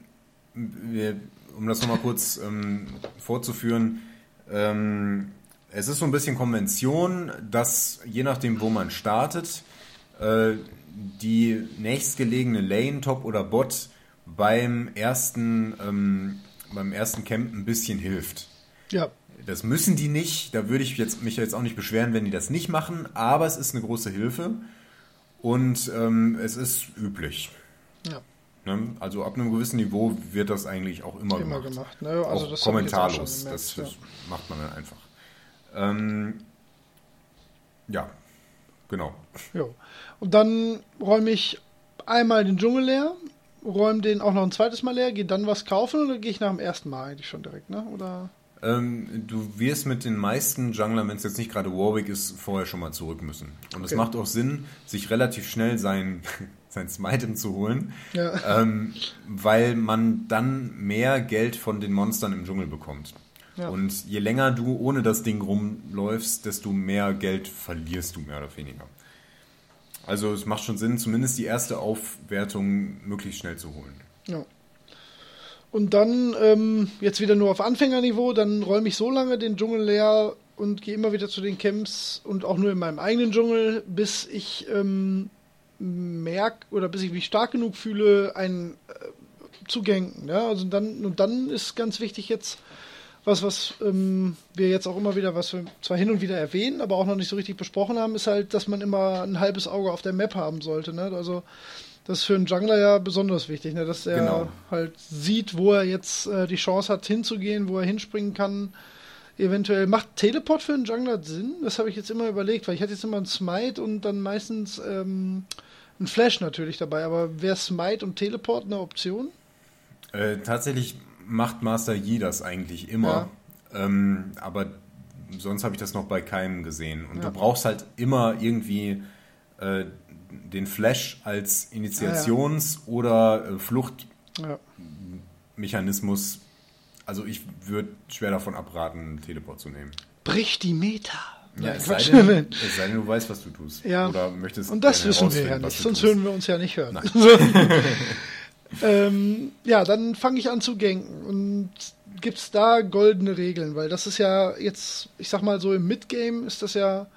wir, um das nochmal kurz ähm, vorzuführen, ähm, es ist so ein bisschen Konvention, dass je nachdem, wo man startet, äh, die nächstgelegene Lane, Top oder Bot beim ersten, ähm, beim ersten Camp ein bisschen hilft. ja, Das müssen die nicht. Da würde ich jetzt, mich jetzt auch nicht beschweren, wenn die das nicht machen. Aber es ist eine große Hilfe. Und ähm, es ist üblich. ja, Ne? Also ab einem gewissen Niveau wird das eigentlich auch immer, immer gemacht. gemacht. Ne? Also auch auch kommentarlos. schon gemerkt, das ja. das macht man dann einfach. Ähm, ja, genau. Jo. Und dann räume ich einmal den Dschungel leer, räume den auch noch ein zweites Mal leer, gehe dann was kaufen oder gehe ich nach dem ersten Mal eigentlich schon direkt, ne? Oder? Ähm, du wirst mit den meisten Junglern, wenn es jetzt nicht gerade Warwick ist, vorher schon mal zurück müssen. Und es Okay. macht auch Sinn, sich relativ schnell sein, sein Smitem zu holen, Ja. ähm, weil man dann mehr Geld von den Monstern im Dschungel bekommt. Ja. Und je länger du ohne das Ding rumläufst, desto mehr Geld verlierst du mehr oder weniger. Also es macht schon Sinn, zumindest die erste Aufwertung möglichst schnell zu holen. Ja. Und dann ähm, jetzt wieder nur auf Anfängerniveau, dann räume ich so lange den Dschungel leer und gehe immer wieder zu den Camps und auch nur in meinem eigenen Dschungel, bis ich ähm, merke oder bis ich mich stark genug fühle, einen äh, zu ganken. Ja? Also dann, und dann ist ganz wichtig jetzt was, was ähm, wir jetzt auch immer wieder, was wir zwar hin und wieder erwähnen, aber auch noch nicht so richtig besprochen haben, ist halt, dass man immer ein halbes Auge auf der Map haben sollte. Ne? Also das ist für einen Jungler ja besonders wichtig, ne? dass er genau. halt sieht, wo er jetzt äh, die Chance hat hinzugehen, wo er hinspringen kann. Eventuell macht Teleport für einen Jungler Sinn? Das habe ich jetzt immer überlegt, weil ich hatte jetzt immer einen Smite und dann meistens ähm, einen Flash natürlich dabei. Aber wäre Smite und Teleport eine Option? Äh, tatsächlich macht Master Yi das eigentlich immer. Ja. Ähm, aber sonst habe ich das noch bei keinem gesehen. Und ja. du brauchst halt immer irgendwie äh, den Flash als Initiations- ah, ja. oder äh, Fluchtmechanismus. Also ich würde schwer davon abraten, Teleport zu nehmen. Brich die Meta. Ja, es, sei denn, es sei denn, du weißt, was du tust. Ja. Oder möchtest Und das wissen wir ja nicht, sonst hören wir uns ja nicht hören. ähm, ja, dann fange ich an zu ganken. Und gibt es da goldene Regeln? Weil das ist ja jetzt, ich sag mal so im Midgame ist das ja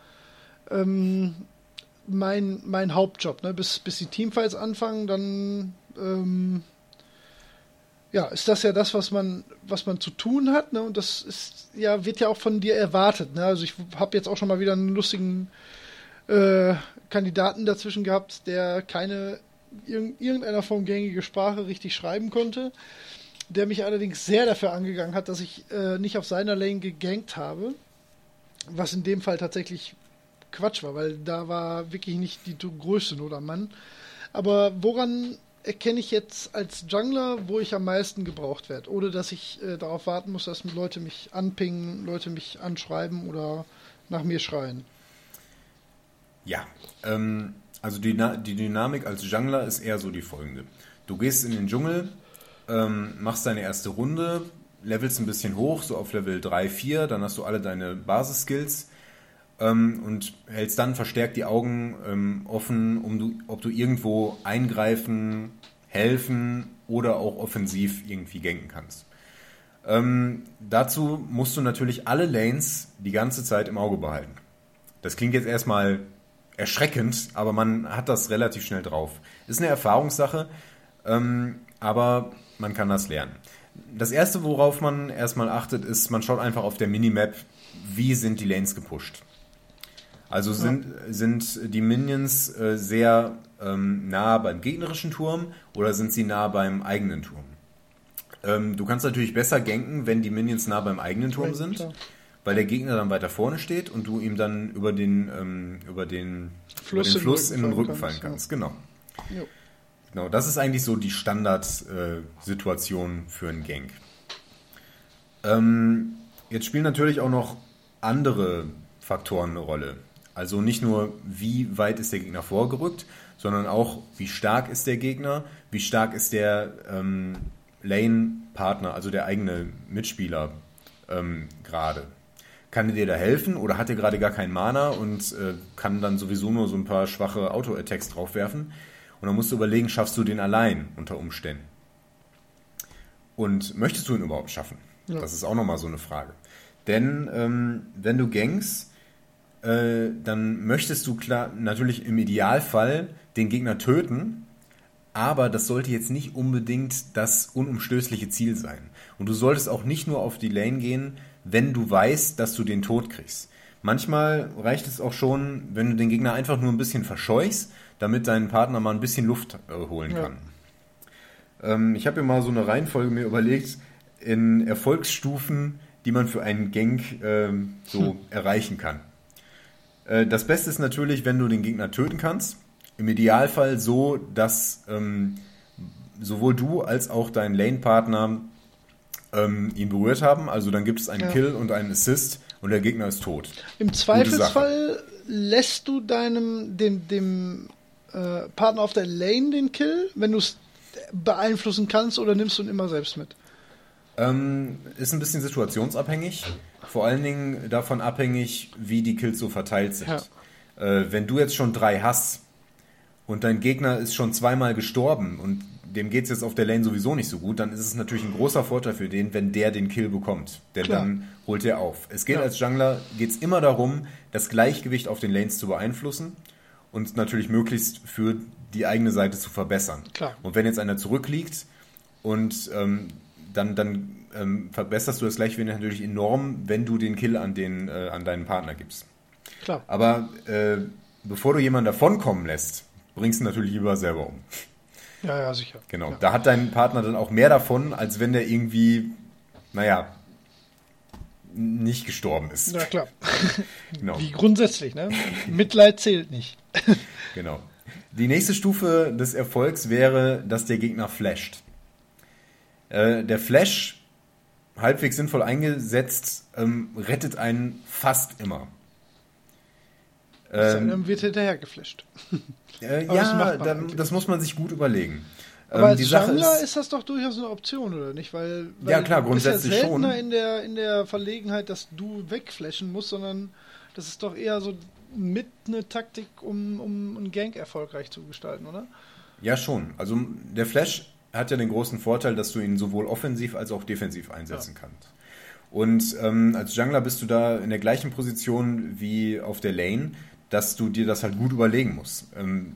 ähm, mein, mein Hauptjob. Ne? Bis, bis die Teamfights anfangen, dann ähm, ja, ist das ja das, was man, was man zu tun hat. Ne? Und das ist ja, wird ja auch von dir erwartet. Ne? Also ich habe jetzt auch schon mal wieder einen lustigen äh, Kandidaten dazwischen gehabt, der keine irgendeiner Form gängige Sprache richtig schreiben konnte, der mich allerdings sehr dafür angegangen hat, dass ich äh, nicht auf seiner Lane gegankt habe, was in dem Fall tatsächlich Quatsch war, weil da war wirklich nicht die größte Not am Mann. Aber woran erkenne ich jetzt als Jungler, wo ich am meisten gebraucht werde, ohne dass ich äh, darauf warten muss, dass Leute mich anpingen, Leute mich anschreiben oder nach mir schreien? Ja, ähm, also die, die Dynamik als Jungler ist eher so die folgende. Du gehst in den Dschungel, ähm, machst deine erste Runde, levelst ein bisschen hoch, so auf Level 3, 4, dann hast du alle deine Basis-Skills ähm, und hältst dann verstärkt die Augen ähm, offen, um du, ob du irgendwo eingreifen, helfen oder auch offensiv irgendwie ganken kannst. Ähm, dazu musst du natürlich alle Lanes die ganze Zeit im Auge behalten. Das klingt jetzt erstmal erschreckend, aber man hat das relativ schnell drauf. Ist eine Erfahrungssache, ähm, aber man kann das lernen. Das erste, worauf man erstmal achtet, ist, man schaut einfach auf der Minimap, wie sind die Lanes gepusht. Also sind, ja. sind die Minions äh, sehr ähm, nah beim gegnerischen Turm oder sind sie nah beim eigenen Turm? Ähm, du kannst natürlich besser ganken, wenn die Minions nah beim eigenen Turm sind. Klar weil der Gegner dann weiter vorne steht und du ihm dann über den, ähm, über den Fluss, über den Fluss in den Rücken fallen kannst. Ja. Genau. Jo. Genau, das ist eigentlich so die Standardsituation äh, für einen Gank. Ähm, jetzt spielen natürlich auch noch andere Faktoren eine Rolle. Also nicht nur, wie weit ist der Gegner vorgerückt, sondern auch, wie stark ist der Gegner, wie stark ist der ähm, Lane-Partner, also der eigene Mitspieler ähm, gerade kann er dir da helfen oder hat er gerade gar keinen Mana und äh, kann dann sowieso nur so ein paar schwache Auto-Attacks draufwerfen. Und dann musst du überlegen, schaffst du den allein unter Umständen? Und möchtest du ihn überhaupt schaffen? Ja. Das ist auch nochmal so eine Frage. Denn ähm, wenn du gängst, äh, dann möchtest du klar natürlich im Idealfall den Gegner töten, aber das sollte jetzt nicht unbedingt das unumstößliche Ziel sein. Und du solltest auch nicht nur auf die Lane gehen, wenn du weißt, dass du den Tod kriegst. Manchmal reicht es auch schon, wenn du den Gegner einfach nur ein bisschen verscheuchst, damit dein Partner mal ein bisschen Luft äh, holen kann. Ja. Ähm, ich habe mir mal so eine Reihenfolge mir überlegt, in Erfolgsstufen, die man für einen Gang äh, so hm. erreichen kann. Äh, das Beste ist natürlich, wenn du den Gegner töten kannst. Im Idealfall so, dass ähm, sowohl du als auch dein Lane-Partner ähm, ihn berührt haben. Also dann gibt es einen ja. Kill und einen Assist und der Gegner ist tot. Im Zweifelsfall lässt du deinem dem, dem äh, Partner auf der Lane den Kill, wenn du es beeinflussen kannst, oder nimmst du ihn immer selbst mit? Ähm, ist ein bisschen situationsabhängig. Vor allen Dingen davon abhängig, wie die Kills so verteilt sind. Ja. Äh, wenn du jetzt schon drei hast und dein Gegner ist schon zweimal gestorben und dem geht's jetzt auf der Lane sowieso nicht so gut, dann ist es natürlich ein großer Vorteil für den, wenn der den Kill bekommt. Denn Klar. dann holt er auf. Es geht Ja. als Jungler geht's immer darum, das Gleichgewicht auf den Lanes zu beeinflussen und natürlich möglichst für die eigene Seite zu verbessern. Klar. Und wenn jetzt einer zurückliegt und ähm, dann, dann ähm, verbesserst du das Gleichgewicht natürlich enorm, wenn du den Kill an, den, äh, an deinen Partner gibst. Klar. Aber äh, bevor du jemanden davonkommen lässt, bringst du ihn natürlich lieber selber um. Ja, ja, sicher. Genau. Ja. Da hat dein Partner dann auch mehr davon, als wenn der irgendwie, naja, nicht gestorben ist. Ja, klar. Genau. Wie grundsätzlich, ne? Mitleid zählt nicht. genau. Die nächste Stufe des Erfolgs wäre, dass der Gegner flasht. Äh, der Flash, halbwegs sinnvoll eingesetzt, ähm, rettet einen fast immer. Ähm, Dann wird hinterher geflasht. äh, das ja, man dann, das muss man sich gut überlegen. Aber Ähm, als die Sache Jungler ist, ist, das doch durchaus eine Option, oder nicht? Weil, weil Ja, klar, du bist ja grundsätzlich seltener schon. in der, in der Verlegenheit, dass du wegflashen musst, sondern das ist doch eher so mit eine Taktik, um, um einen Gank erfolgreich zu gestalten, oder? Ja, schon. Also der Flash hat ja den großen Vorteil, dass du ihn sowohl offensiv als auch defensiv einsetzen kannst. Und ähm, als Jungler bist du da in der gleichen Position wie auf der Lane, dass du dir das halt gut überlegen musst. Ähm,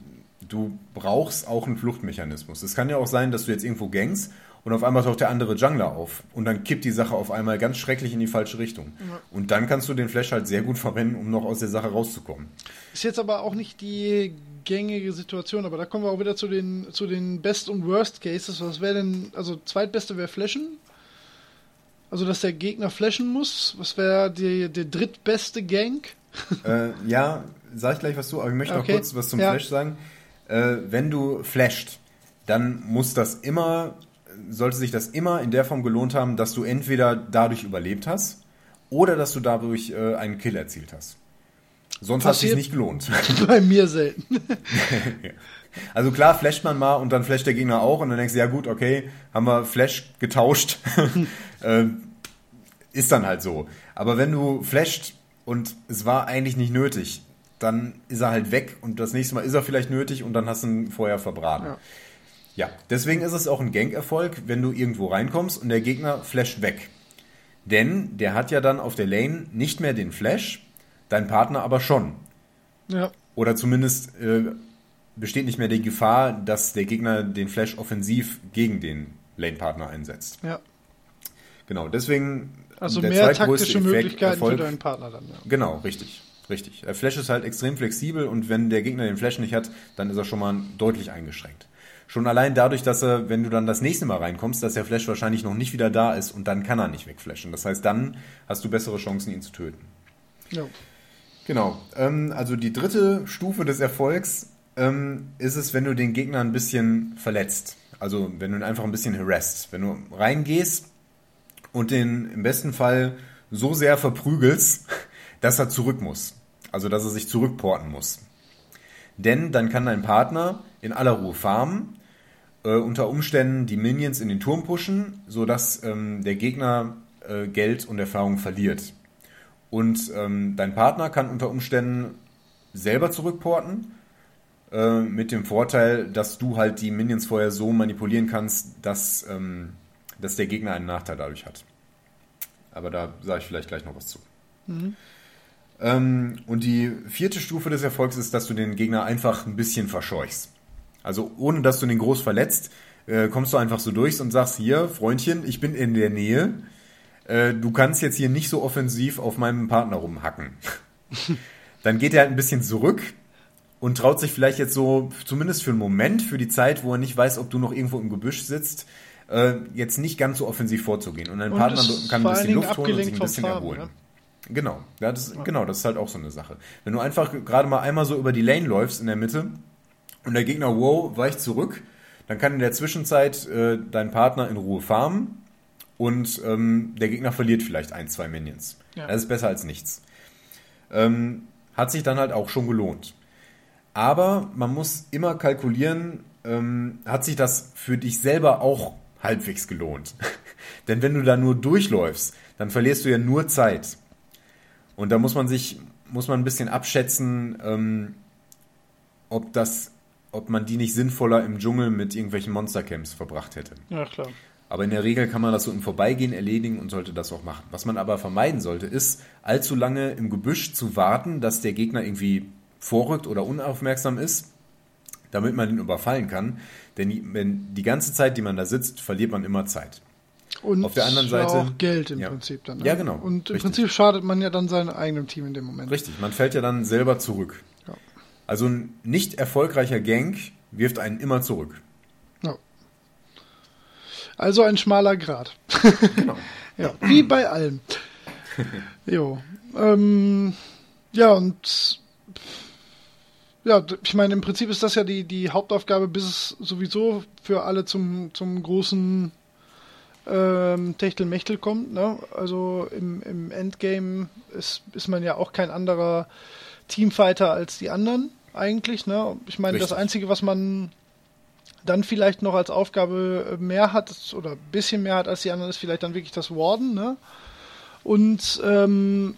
du brauchst auch einen Fluchtmechanismus. Es kann ja auch sein, dass du jetzt irgendwo gangst und auf einmal taucht der andere Jungler auf und dann kippt die Sache auf einmal ganz schrecklich in die falsche Richtung. Und dann kannst du den Flash halt sehr gut verwenden, um noch aus der Sache rauszukommen. Ist jetzt aber auch nicht die gängige Situation, aber da kommen wir auch wieder zu den, zu den Best- und Worst Cases. Was wäre denn, also zweitbeste wäre Flashen? Also, dass der Gegner flashen muss. Was wäre der drittbeste Gank? äh, ja, sag ich gleich was zu, aber ich möchte noch Okay. kurz was zum Ja. Flash sagen. Äh, wenn du flasht, dann muss das immer, sollte sich das immer in der Form gelohnt haben, dass du entweder dadurch überlebt hast oder dass du dadurch äh, einen Kill erzielt hast. Sonst hat es sich nicht gelohnt. Bei mir selten. Also klar, flasht man mal und dann flasht der Gegner auch und dann denkst du, ja gut, okay, haben wir Flash getauscht. ähm, ist dann halt so. Aber wenn du flasht und es war eigentlich nicht nötig, dann ist er halt weg und das nächste Mal ist er vielleicht nötig und dann hast du ihn vorher verbraten. Ja. Ja, deswegen ist es auch ein Gank-Erfolg, wenn du irgendwo reinkommst und der Gegner flasht weg. Denn der hat ja dann auf der Lane nicht mehr den Flash, dein Partner aber schon. Ja. Oder zumindest äh, besteht nicht mehr die Gefahr, dass der Gegner den Flash offensiv gegen den Lane-Partner einsetzt. Ja. Genau, deswegen Also mehr taktische Effekt, Möglichkeiten Erfolg- für deinen Partner dann. Ja. Genau, richtig. Richtig. Der Flash ist halt extrem flexibel und wenn der Gegner den Flash nicht hat, dann ist er schon mal deutlich eingeschränkt. Schon allein dadurch, dass er, wenn du dann das nächste Mal reinkommst, dass der Flash wahrscheinlich noch nicht wieder da ist und dann kann er nicht wegflashen. Das heißt, dann hast du bessere Chancen, ihn zu töten. Ja. Genau. Ähm, also die dritte Stufe des Erfolgs ähm, ist es, wenn du den Gegner ein bisschen verletzt. Also wenn du ihn einfach ein bisschen harassst. Wenn du reingehst und den im besten Fall so sehr verprügelst, dass er zurück muss. Also dass er sich zurückporten muss. Denn dann kann dein Partner in aller Ruhe farmen, äh, unter Umständen die Minions in den Turm pushen, sodass ähm, der Gegner äh, Geld und Erfahrung verliert. Und ähm, dein Partner kann unter Umständen selber zurückporten, äh, mit dem Vorteil, dass du halt die Minions vorher so manipulieren kannst, dass, ähm, dass der Gegner einen Nachteil dadurch hat. Aber da sage ich vielleicht gleich noch was zu. Ähm, und die vierte Stufe des Erfolgs ist, dass du den Gegner einfach ein bisschen verscheuchst. Also ohne dass du den groß verletzt, äh, kommst du einfach so durch und sagst, hier, Freundchen, ich bin in der Nähe. Äh, du kannst jetzt hier nicht so offensiv auf meinem Partner rumhacken. Dann geht er halt ein bisschen zurück und traut sich vielleicht jetzt so, zumindest für einen Moment, für die Zeit, wo er nicht weiß, ob du noch irgendwo im Gebüsch sitzt, äh, jetzt nicht ganz so offensiv vorzugehen. Und dein Und Partner kann ein bisschen Luft holen und sich ein bisschen Farben, erholen. ne? Genau, ja, das, genau, das ist halt auch so eine Sache. Wenn du einfach gerade mal einmal so über die Lane läufst in der Mitte und der Gegner, wow, weicht zurück, dann kann in der Zwischenzeit äh, dein Partner in Ruhe farmen und ähm, der Gegner verliert vielleicht ein, zwei Minions. Ja. Das ist besser als nichts. Ähm, hat sich dann halt auch schon gelohnt. Aber man muss immer kalkulieren, ähm, hat sich das für dich selber auch halbwegs gelohnt. Denn wenn du da nur durchläufst, dann verlierst du ja nur Zeit. Und da muss man sich, muss man ein bisschen abschätzen, ähm, ob das ob man die nicht sinnvoller im Dschungel mit irgendwelchen Monstercamps verbracht hätte. Ja, klar. Aber in der Regel kann man das so im Vorbeigehen erledigen und sollte das auch machen. Was man aber vermeiden sollte, ist, allzu lange im Gebüsch zu warten, dass der Gegner irgendwie vorrückt oder unaufmerksam ist, damit man ihn überfallen kann. Denn die, wenn die ganze Zeit, die man da sitzt, verliert man immer Zeit. Und Auf der anderen Seite- auch Geld im Ja. Prinzip dann. ne? Ja, genau. Und im Richtig. Prinzip schadet man ja dann seinem eigenen Team in dem Moment. Richtig, man fällt ja dann selber zurück. Ja. Also ein nicht erfolgreicher Gank wirft einen immer zurück. Ja. Also ein schmaler Grat. Genau. Ja, wie bei allem. jo. Ähm, ja, und ja, ich meine, im Prinzip ist das ja die, die Hauptaufgabe, bis es sowieso für alle zum, zum großen ähm, Techtelmechtel kommt. Ne? Also im, im Endgame ist, ist man ja auch kein anderer Teamfighter als die anderen eigentlich. Ne? Ich meine, das Richtig. Einzige, was man dann vielleicht noch als Aufgabe mehr hat oder ein bisschen mehr hat als die anderen, ist vielleicht dann wirklich das Warden. Ne? Und ähm,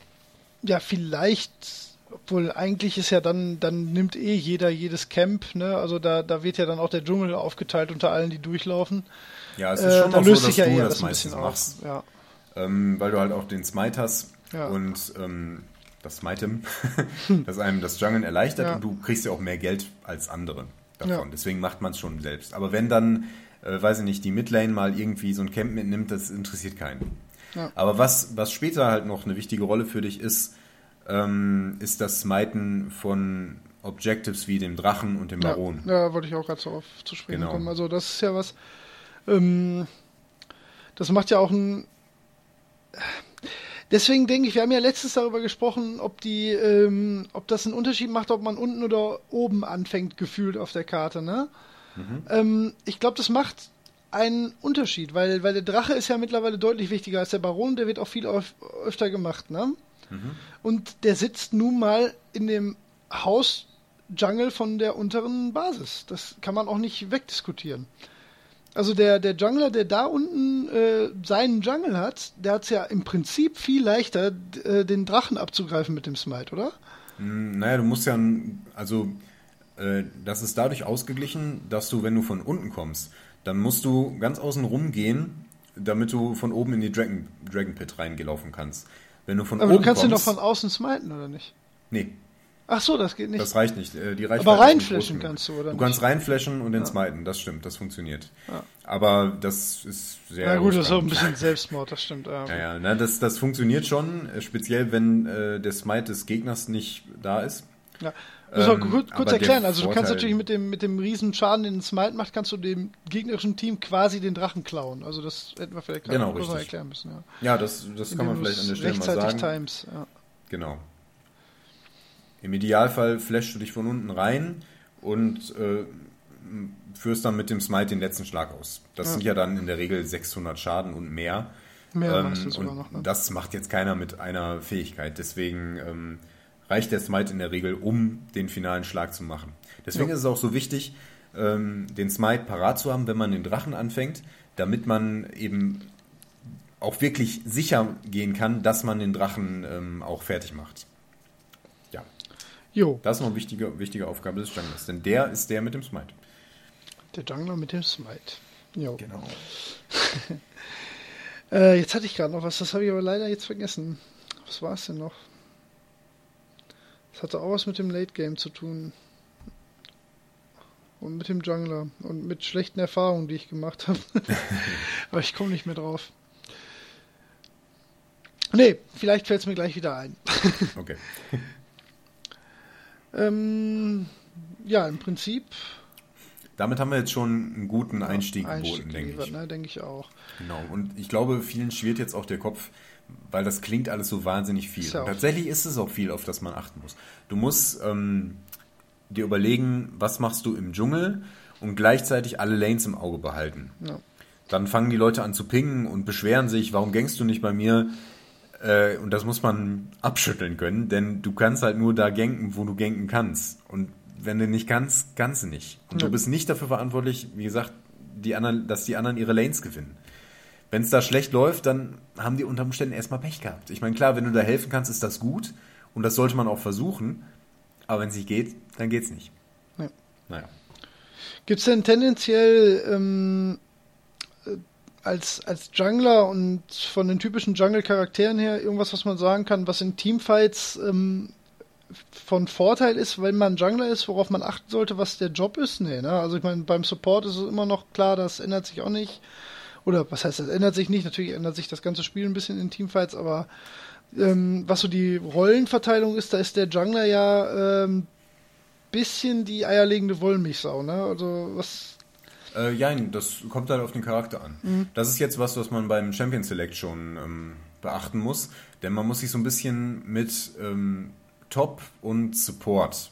ja, vielleicht, obwohl eigentlich ist ja dann, dann nimmt eh jeder jedes Camp, ne? Also da, da wird ja dann auch der Dschungel aufgeteilt unter allen, die durchlaufen. Ja, es ist Äh, schon da auch so, löst dass sich ja du das das ein meistens bisschen machst. Ja. Ähm, weil du halt auch den Smite hast Ja. und ähm, das Smitem, das einem das Jungeln erleichtert Ja. und du kriegst ja auch mehr Geld als andere davon. Deswegen macht man es schon selbst. Aber wenn dann, äh, weiß ich nicht, die Midlane mal irgendwie so ein Camp mitnimmt, das interessiert keinen. Ja. Aber was, was später halt noch eine wichtige Rolle für dich ist, ähm, ist das Smiten von Objectives wie dem Drachen und dem Baron. Ja, ja, wollte ich auch gerade so auf zu sprechen Genau. kommen. Also das ist ja was. Ähm, das macht ja auch ein. Deswegen denke ich, wir haben ja letztens darüber gesprochen, ob die, ähm, ob das einen Unterschied macht, ob man unten oder oben anfängt, gefühlt auf der Karte, ne? Ähm, ich glaube, das macht einen Unterschied, weil, weil der Drache ist ja mittlerweile deutlich wichtiger als der Baron, der wird auch viel öf öfter gemacht, ne? Und der sitzt nun mal in dem Haus Jungle von der unteren Basis. Das kann man auch nicht wegdiskutieren. Also der, der Jungler, der da unten äh, seinen Jungle hat, der hat es ja im Prinzip viel leichter, äh, den Drachen abzugreifen mit dem Smite, oder? Hm, Naja, du musst ja, also äh, das ist dadurch ausgeglichen, dass du, wenn du von unten kommst, dann musst du ganz außen rum gehen, damit du von oben in die Dragon, Dragon Pit reingelaufen kannst. Wenn du von Aber oben du kannst ihn doch kommst, von außen smiten, oder nicht? Nee, Ach so, das geht nicht. das reicht nicht. Äh, Die Reichweite Aber reinflashen kannst du, oder Du nicht? kannst reinflashen und den smiten, das stimmt, das funktioniert. Aber das ist sehr Na gut, das ist auch ein bisschen Selbstmord, das stimmt. Ja, Ja, ja, ne, das, das funktioniert schon, äh, speziell wenn äh, der Smite des Gegners nicht da ist. Ja. Muss auch Ähm, kurz, kurz erklären. Also du kannst Vorteil- natürlich mit dem, mit dem riesen Schaden, den ein Smite macht, kannst du dem gegnerischen Team quasi den Drachen klauen. Also das hätten wir vielleicht Genau, kurz erklären müssen. Ja. Ja, das, das kann man vielleicht an der Stelle mal rechtzeitig sagen. times. Ja. Genau. Im Idealfall flashst du dich von unten rein und äh, führst dann mit dem Smite den letzten Schlag aus. Das Ja. sind ja dann in der Regel 600 Schaden und mehr. Mehr Ähm, noch. Ne? Das macht jetzt keiner mit einer Fähigkeit. Deswegen ähm, reicht der Smite in der Regel, um den finalen Schlag zu machen. Deswegen Ja. ist es auch so wichtig, ähm, den Smite parat zu haben, wenn man den Drachen anfängt, damit man eben auch wirklich sicher gehen kann, dass man den Drachen ähm, auch fertig macht. Ja, Jo, das ist noch eine wichtige, wichtige Aufgabe des Junglers, denn der ist der mit dem Smite. der Jungler mit dem Smite. Jo. Genau. Äh, jetzt hatte ich gerade noch was, das habe ich aber leider jetzt vergessen. Was war es denn noch? Das hatte auch was mit dem Late Game zu tun. Und mit dem Jungler. Und mit schlechten Erfahrungen, die ich gemacht habe. aber ich komme nicht mehr drauf. Nee, vielleicht fällt es mir gleich wieder ein. Okay. Ähm, ja, im Prinzip Damit haben wir jetzt schon einen guten Einstieg, Einstieg geboten, denke ich. ne? denke ich auch. Genau, und ich glaube, vielen schwirrt jetzt auch der Kopf, weil das klingt alles so wahnsinnig viel. Auch tatsächlich ist es auch viel, auf das man achten muss. Du musst ähm, dir überlegen, was machst du im Dschungel und gleichzeitig alle Lanes im Auge behalten. Ja. Dann fangen die Leute an zu pingen und beschweren sich, warum gängst du nicht bei mir? Äh, und das muss man abschütteln können, denn du kannst halt nur da ganken, wo du ganken kannst. Und wenn du nicht kannst, kannst du nicht. Und Ja. du bist nicht dafür verantwortlich, wie gesagt, die anderen, dass die anderen ihre Lanes gewinnen. Wenn es da schlecht läuft, dann haben die unter Umständen erstmal Pech gehabt. Ich meine, klar, wenn du da helfen kannst, ist das gut und das sollte man auch versuchen. Aber wenn es nicht geht, dann geht's nicht. Ja. Naja. Gibt es denn tendenziell ähm, äh, als, als Jungler und von den typischen Jungle-Charakteren her irgendwas, was man sagen kann, was in Teamfights ähm, von Vorteil ist, wenn man Jungler ist, worauf man achten sollte, was der Job ist? Nee, ne? Also ich meine, beim Support ist es immer noch klar, das ändert sich auch nicht. Oder was heißt, das ändert sich nicht? Natürlich ändert sich das ganze Spiel ein bisschen in Teamfights, aber ähm, was so die Rollenverteilung ist, da ist der Jungler ja ähm, bisschen die eierlegende Wollmilchsau, ne? Also was. Äh, ja, das kommt halt auf den Charakter an. Mhm. Das ist jetzt was, was man beim Champion Select schon ähm, beachten muss, denn man muss sich so ein bisschen mit ähm, Top und Support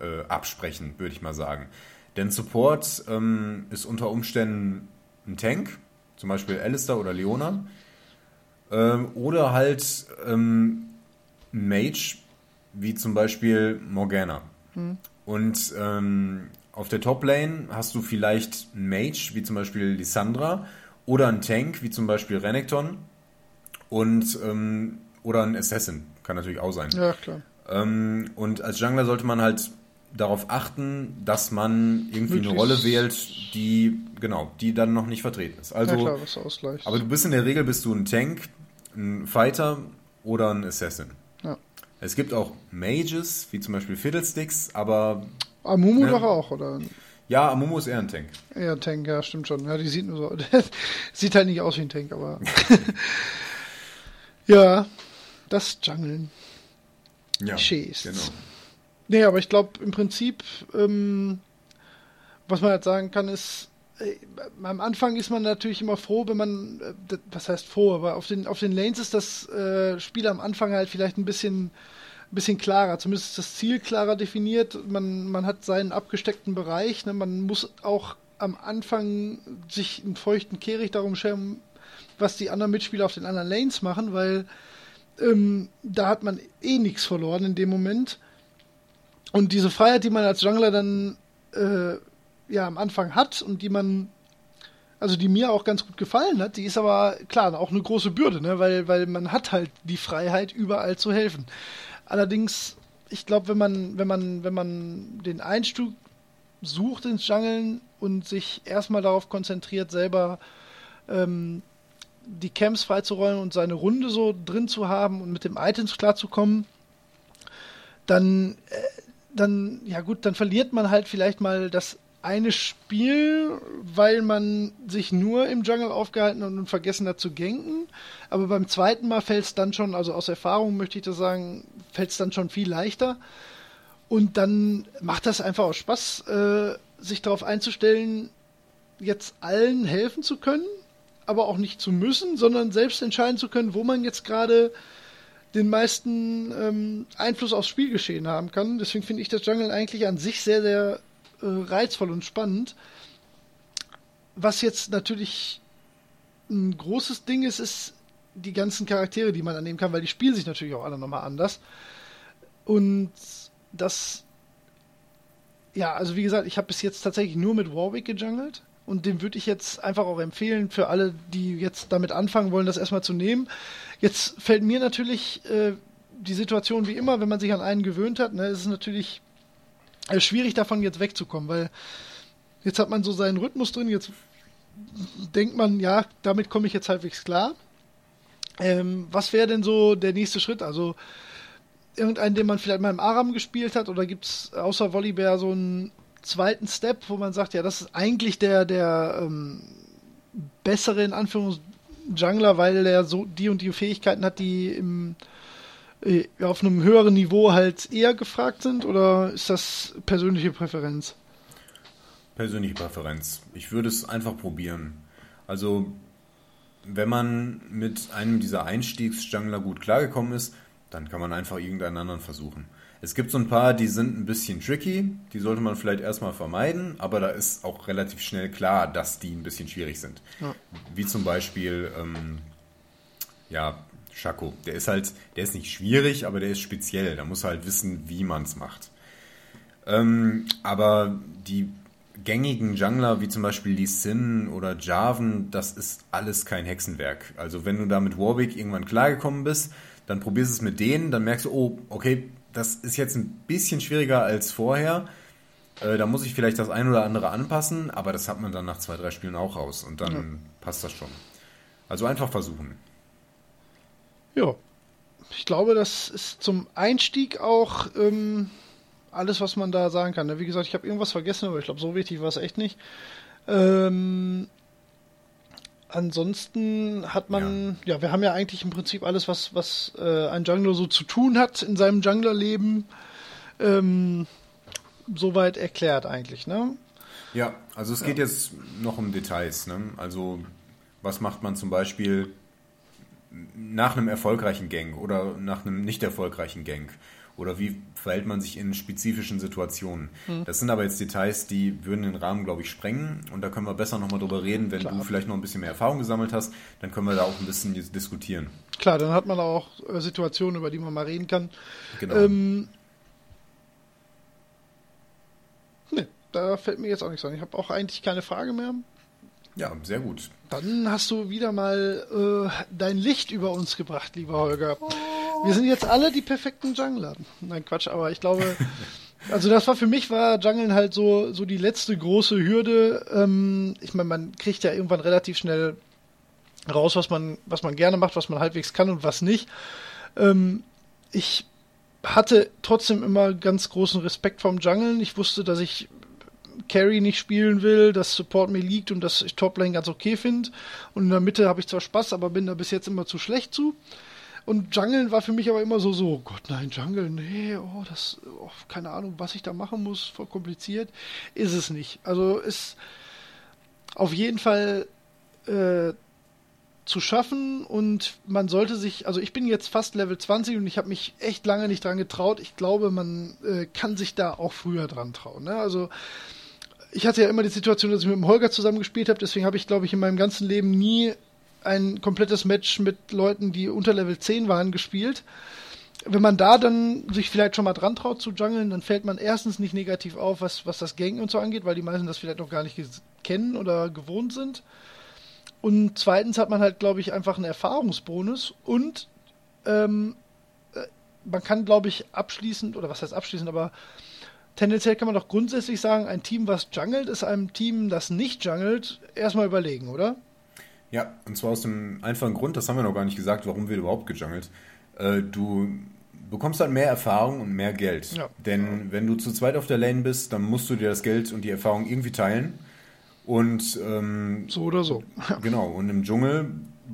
äh, absprechen, würde ich mal sagen. Denn Support ähm, ist unter Umständen ein Tank, zum Beispiel Alistair oder Leona, ähm, oder halt ähm, Mage, wie zum Beispiel Morgana. Hm. Und ähm, auf der Top-Lane hast du vielleicht einen Mage, wie zum Beispiel Lissandra, oder einen Tank, wie zum Beispiel Renekton, und, ähm, oder ein Assassin, kann natürlich auch sein. Ja, klar. Ähm, und als Jungler sollte man halt darauf achten, dass man irgendwie Möglichst eine Rolle wählt, die genau, die dann noch nicht vertreten ist. Also, ja klar, was ausgleicht. aber du bist in der Regel bist du ein Tank, ein Fighter oder ein Assassin. Ja. Es gibt auch Mages, wie zum Beispiel Fiddlesticks, aber Amumu ne, doch auch, oder? Ja, Amumu ist eher ein Tank. Eher ein Tank, ja, stimmt schon. Ja, die sieht nur so. sieht halt nicht aus wie ein Tank, aber. ja, das Jungeln. Ja, Schießt. genau. Nee, aber ich glaube im Prinzip, ähm, was man halt sagen kann, ist, äh, am Anfang ist man natürlich immer froh, wenn man, äh, was heißt froh, aber auf den, auf den Lanes ist das äh, Spiel am Anfang halt vielleicht ein bisschen, ein bisschen klarer, zumindest ist das Ziel klarer definiert. Man, man hat seinen abgesteckten Bereich, ne? man muss auch am Anfang sich einen feuchten Kehricht darum scheren, was die anderen Mitspieler auf den anderen Lanes machen, weil ähm, da hat man eh nichts verloren in dem Moment. Und diese Freiheit, die man als Jungler dann äh, ja am Anfang hat und die man, also die mir auch ganz gut gefallen hat, die ist aber klar auch eine große Bürde, ne? weil, weil man hat halt die Freiheit, überall zu helfen. Allerdings, ich glaube, wenn man, wenn man, wenn man den Einstieg sucht ins Jungeln und sich erstmal darauf konzentriert, selber ähm, die Camps freizurollen und seine Runde so drin zu haben und mit dem Items klarzukommen, dann, äh, dann, ja gut, dann verliert man halt vielleicht mal das eine Spiel, weil man sich nur im Jungle aufgehalten und vergessen hat zu ganken. Aber beim zweiten Mal fällt es dann schon, also aus Erfahrung möchte ich das sagen, fällt es dann schon viel leichter. Und dann macht das einfach auch Spaß, äh, sich darauf einzustellen, jetzt allen helfen zu können aber auch nicht zu müssen, sondern selbst entscheiden zu können, wo man jetzt gerade den meisten ähm, Einfluss aufs Spielgeschehen haben kann. Deswegen finde ich das Jungle eigentlich an sich sehr, sehr äh, reizvoll und spannend. Was jetzt natürlich ein großes Ding ist, ist die ganzen Charaktere, die man annehmen kann, weil die spielen sich natürlich auch alle nochmal anders. Und das, ja, also wie gesagt, ich habe bis jetzt tatsächlich nur mit Warwick gejungelt und den würde ich jetzt einfach auch empfehlen für alle, die jetzt damit anfangen wollen, das erstmal zu nehmen. Jetzt fällt mir natürlich äh, die Situation wie immer, wenn man sich an einen gewöhnt hat, ne, ist es natürlich äh, schwierig davon jetzt wegzukommen, weil jetzt hat man so seinen Rhythmus drin, jetzt denkt man, ja, damit komme ich jetzt halbwegs klar. Ähm, was wäre denn so der nächste Schritt? Also irgendeinen, den man vielleicht mal im Aram gespielt hat, oder gibt es außer Volibear so einen zweiten Step, wo man sagt, ja, das ist eigentlich der, der ähm, bessere, in Anführungszeichen, Jungler, weil er so die und die Fähigkeiten hat, die im, äh, auf einem höheren Niveau halt eher gefragt sind? Oder ist das persönliche Präferenz? Persönliche Präferenz. Ich würde es einfach probieren. Also, wenn man mit einem dieser Einstiegsjungler gut klargekommen ist, dann kann man einfach irgendeinen anderen versuchen. Es gibt so ein paar, die sind ein bisschen tricky, die sollte man vielleicht erstmal vermeiden, aber da ist auch relativ schnell klar, dass die ein bisschen schwierig sind. Ja. Wie zum Beispiel, ähm, ja, Schako. Der ist halt, der ist nicht schwierig, aber der ist speziell. Da muss halt wissen, wie man es macht. Ähm, aber die gängigen Jungler, wie zum Beispiel Lee Sin oder Jarvan, das ist alles kein Hexenwerk. Also wenn du da mit Warwick irgendwann klargekommen bist, dann probierst du es mit denen, dann merkst du, oh, okay, das ist jetzt ein bisschen schwieriger als vorher. Äh, da muss ich vielleicht das ein oder andere anpassen, aber das hat man dann nach zwei, drei Spielen auch raus und dann ja. passt das schon. Also einfach versuchen. Ja, ich glaube, das ist zum Einstieg auch ähm, alles, was man da sagen kann. Wie gesagt, ich habe irgendwas vergessen, aber ich glaube, so wichtig war es echt nicht. Ähm, ansonsten hat man, ja. ja. wir haben ja eigentlich im Prinzip alles, was, was äh, ein Jungler so zu tun hat in seinem Junglerleben, ähm, soweit erklärt eigentlich, ne? Ja, also es geht ja. jetzt noch um Details, ne? Also was macht man zum Beispiel nach einem erfolgreichen Gang oder nach einem nicht erfolgreichen Gang? Oder wie verhält man sich in spezifischen Situationen? Mhm. Das sind aber jetzt Details, die würden den Rahmen, glaube ich, sprengen. Und da können wir besser nochmal drüber reden. Wenn Klar. du vielleicht noch ein bisschen mehr Erfahrung gesammelt hast, dann können wir da auch ein bisschen diskutieren. Klar, dann hat man auch äh, Situationen, über die man mal reden kann. Genau. Ähm, ne, da fällt mir jetzt auch nichts an. Ich habe auch eigentlich keine Frage mehr. Ja, sehr gut. Dann hast du wieder mal äh, dein Licht über uns gebracht, lieber Holger. Wir sind jetzt alle die perfekten Jungler. Nein, Quatsch, aber ich glaube, also das war für mich war Jungeln halt so so die letzte große Hürde. Ähm, ich meine, man kriegt ja irgendwann relativ schnell raus, was man was man gerne macht, was man halbwegs kann und was nicht. Ähm, ich hatte trotzdem immer ganz großen Respekt vom Jungeln. Ich wusste, dass ich Carry nicht spielen will, dass Support mir liegt und dass ich Toplane ganz okay finde. Und in der Mitte habe ich zwar Spaß, aber bin da bis jetzt immer zu schlecht zu. Und Jungeln war für mich aber immer so, so, Gott, nein, Jungle, nee, oh, das, oh, keine Ahnung, was ich da machen muss, voll kompliziert. Ist es nicht. Also ist auf jeden Fall äh, zu schaffen und man sollte sich, also ich bin jetzt fast Level 20 und ich habe mich echt lange nicht dran getraut. Ich glaube, man äh, kann sich da auch früher dran trauen. Ne? Also ich hatte ja immer die Situation, dass ich mit dem Holger zusammengespielt habe, deswegen habe ich, glaube ich, in meinem ganzen Leben nie ein komplettes Match mit Leuten, die unter Level 10 waren, gespielt. Wenn man da dann sich vielleicht schon mal dran traut zu jungeln, dann fällt man erstens nicht negativ auf, was, was das Gang und so angeht, weil die meisten das vielleicht noch gar nicht kennen oder gewohnt sind. Und zweitens hat man halt, glaube ich, einfach einen Erfahrungsbonus und ähm, äh, man kann, glaube ich, abschließend, oder was heißt abschließend, aber tendenziell kann man doch grundsätzlich sagen, ein Team, was jungelt, ist einem Team, das nicht jungelt, erstmal überlegen, oder? Ja, und zwar aus dem einfachen Grund, das haben wir noch gar nicht gesagt, warum wird überhaupt gejungelt. Äh, du bekommst dann mehr Erfahrung und mehr Geld. Ja. Denn wenn du zu zweit auf der Lane bist, dann musst du dir das Geld und die Erfahrung irgendwie teilen. Und ähm, so oder so. genau, und im Dschungel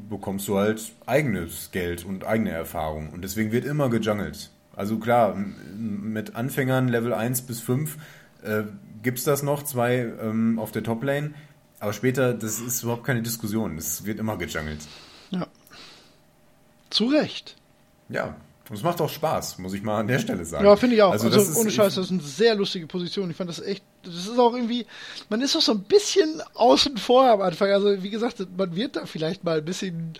bekommst du halt eigenes Geld und eigene Erfahrung. Und deswegen wird immer gejungelt. Also klar, mit Anfängern Level 1 bis 5 äh, gibt es das noch, zwei ähm, auf der Top-Lane. Aber später, das ist überhaupt keine Diskussion. Es wird immer gejungelt. Ja. Zu Recht. Ja. Und es macht auch Spaß, muss ich mal an der Stelle sagen. Ja, finde ich auch. Also, also ohne Scheiß, das ist eine sehr lustige Position. Ich fand das echt, das ist auch irgendwie, man ist doch so ein bisschen außen vor am Anfang. Also wie gesagt, man wird da vielleicht mal ein bisschen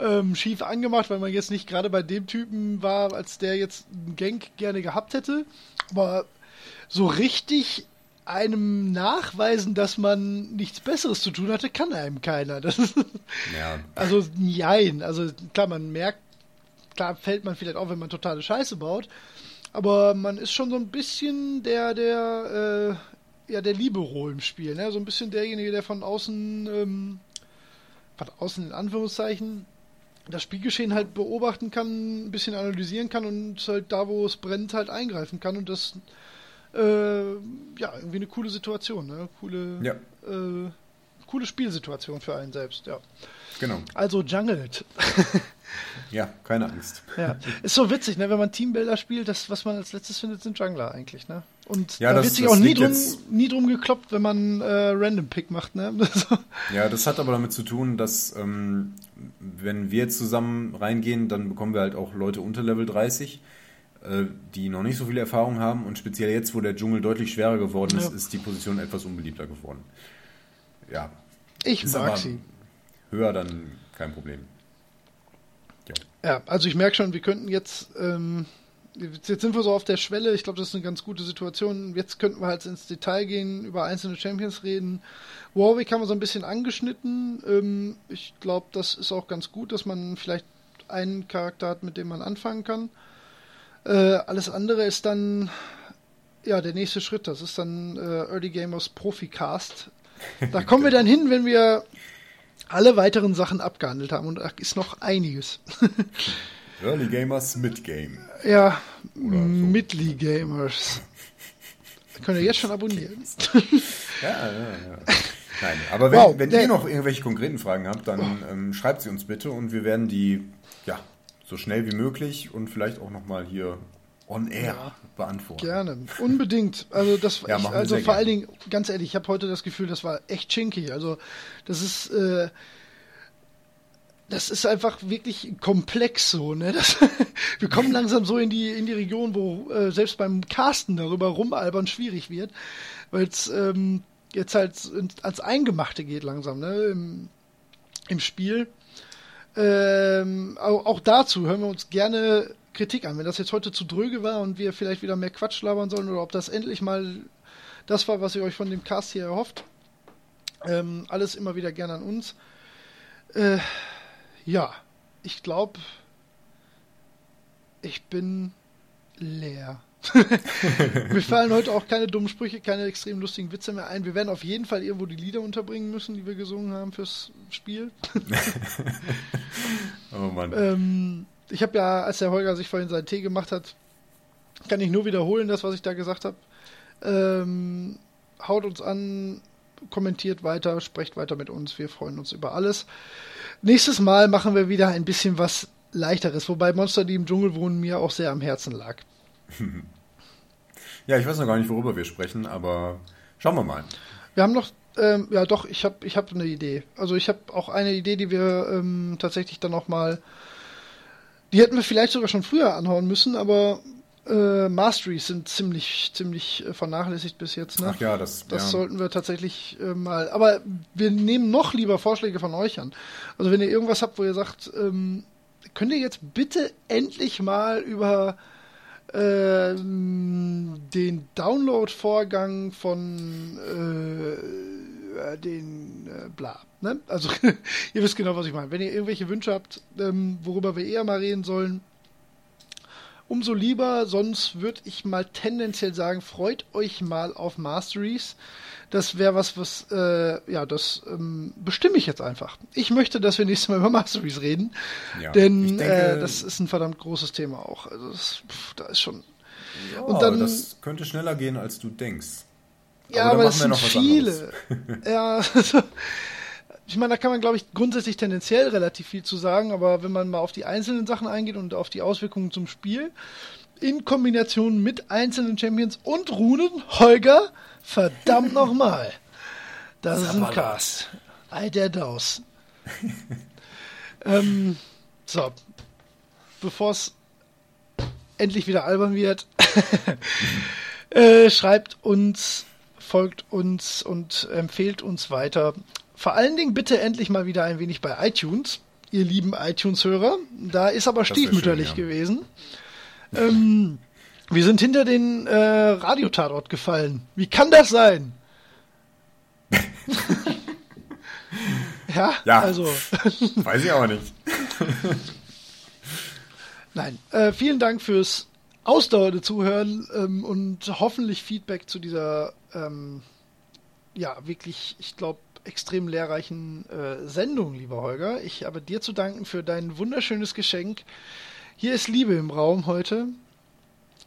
ähm, schief angemacht, weil man jetzt nicht gerade bei dem Typen war, als der jetzt einen Gank gerne gehabt hätte. Aber so richtig einem nachweisen, dass man nichts Besseres zu tun hatte, kann einem keiner. Ist, ja. Also, nein. Also, klar, man merkt, klar fällt man vielleicht auf, wenn man totale Scheiße baut. Aber man ist schon so ein bisschen der, der, äh, ja, der Libero im Spiel, ne? So ein bisschen derjenige, der von außen, ähm, von außen in Anführungszeichen, das Spielgeschehen halt beobachten kann, ein bisschen analysieren kann und halt da, wo es brennt, halt eingreifen kann und das äh, ja irgendwie eine coole Situation, ne? Coole, ja. äh, coole Spielsituation für einen selbst, ja. Genau. Also jungelt. ja, keine Angst. Ja, ist so witzig, ne? Wenn man Teambuilder spielt, das, was man als letztes findet, sind Jungler eigentlich, ne? Und ja, da das, wird sich auch nie drum, nie drum gekloppt, wenn man äh, Random Pick macht, ne? ja, das hat aber damit zu tun, dass ähm, wenn wir zusammen reingehen, dann bekommen wir halt auch Leute unter Level 30 äh, die noch nicht so viel Erfahrung haben und speziell jetzt, wo der Dschungel deutlich schwerer geworden ist, ja. ist die Position etwas unbeliebter geworden. Ja. Ich ist mag sie. Höher dann kein Problem. Ja, ja also ich merke schon, wir könnten jetzt, ähm, jetzt sind wir so auf der Schwelle, ich glaube, das ist eine ganz gute Situation. Jetzt könnten wir halt ins Detail gehen, über einzelne Champions reden. Warwick haben wir so ein bisschen angeschnitten. Ähm, ich glaube, das ist auch ganz gut, dass man vielleicht einen Charakter hat, mit dem man anfangen kann. Äh, alles andere ist dann ja, der nächste Schritt. Das ist dann äh, Early Gamers Proficast. Da kommen wir dann hin, wenn wir alle weiteren Sachen abgehandelt haben. Und da ist noch einiges. Early Gamers Mid-Game. Ja, Midly Gamers. Könnt ihr jetzt schon abonnieren. Ja, ja, ja. Nein, aber wenn, Wow, wenn ihr noch irgendwelche konkreten Fragen habt, dann ähm, schreibt sie uns bitte und wir werden die ja so schnell wie möglich und vielleicht auch nochmal hier on air beantworten. Gerne, unbedingt. Also das, Ja, ich, also vor gerne. allen Dingen, ganz ehrlich, ich habe heute das Gefühl, das war echt chinkig. Also das ist, äh, das ist einfach wirklich komplex so. Ne? Das, wir kommen langsam so in die in die Region, wo äh, selbst beim Casten darüber rumalbern schwierig wird, weil es ähm, jetzt halt ins- ans Eingemachte geht langsam ne? im, im Spiel. Ähm, auch, dazu hören wir uns gerne Kritik an. Wenn das jetzt heute zu dröge war und wir vielleicht wieder mehr Quatsch labern sollen oder ob das endlich mal das war, was ihr euch von dem Cast hier erhofft. Ähm, alles immer wieder gerne an uns. Äh, ja, ich glaube, ich bin leer. Mir fallen heute auch keine dummen Sprüche, keine extrem lustigen Witze mehr ein. Wir werden auf jeden Fall irgendwo die Lieder unterbringen müssen, die wir gesungen haben fürs Spiel. Oh Mann. Ähm, ich habe ja, als der Holger sich vorhin seinen Tee gemacht hat, kann ich nur wiederholen, das, was ich da gesagt habe. Ähm, haut uns an, kommentiert weiter, sprecht weiter mit uns. Wir freuen uns über alles. Nächstes Mal machen wir wieder ein bisschen was leichteres, wobei Monster, die im Dschungel wohnen, mir auch sehr am Herzen lag. Ja, ich weiß noch gar nicht, worüber wir sprechen, aber schauen wir mal. Wir haben noch, ähm, ja doch, ich habe ich hab eine Idee. Also ich habe auch eine Idee, die wir ähm, tatsächlich dann auch mal, die hätten wir vielleicht sogar schon früher anhauen müssen, aber äh, Masteries sind ziemlich, ziemlich äh, vernachlässigt bis jetzt. Ne? Ach ja, das, Das ja. sollten wir tatsächlich äh, mal. Aber wir nehmen noch lieber Vorschläge von euch an. Also wenn ihr irgendwas habt, wo ihr sagt, ähm, könnt ihr jetzt bitte endlich mal über den Download-Vorgang von äh, den äh, bla. Ne? Also ihr wisst genau, was ich meine. Wenn ihr irgendwelche Wünsche habt, ähm, worüber wir eher mal reden sollen, umso lieber. Sonst würde ich mal tendenziell sagen, freut euch mal auf Masteries. Das wäre was, was, äh, ja, das ähm, bestimme ich jetzt einfach. Ich möchte, dass wir nächstes Mal über Masteries reden, Ja, denn denke- äh, das ist ein verdammt großes Thema auch. Also das, pff, da ist schon. Ja, und dann- das könnte schneller gehen, als du denkst. Ja, Aber aber, machen sind viele. ja, also, ich meine, da kann man, glaube ich, grundsätzlich tendenziell relativ viel zu sagen, aber wenn man mal auf die einzelnen Sachen eingeht und auf die Auswirkungen zum Spiel, in Kombination mit einzelnen Champions und Runen, Holger, verdammt nochmal. Das ist ein. Cast. Der Daus. ähm, so. Bevor es endlich wieder albern wird, äh, schreibt uns, folgt uns und empfehlt uns weiter. Vor allen Dingen bitte endlich mal wieder ein wenig bei iTunes, ihr lieben iTunes-Hörer. Da ist aber stiefmütterlich schön, ja. gewesen. Ähm, wir sind hinter den äh, Radiotatort gefallen. Wie kann das sein? ja, Ja. also. Weiß ich aber nicht. Nein, äh, vielen Dank fürs ausdauernde Zuhören ähm, und hoffentlich Feedback zu dieser, ähm, ja, wirklich, ich glaube, extrem lehrreichen äh, Sendung, lieber Holger. Ich habe dir zu danken für dein wunderschönes Geschenk. Hier ist Liebe im Raum heute.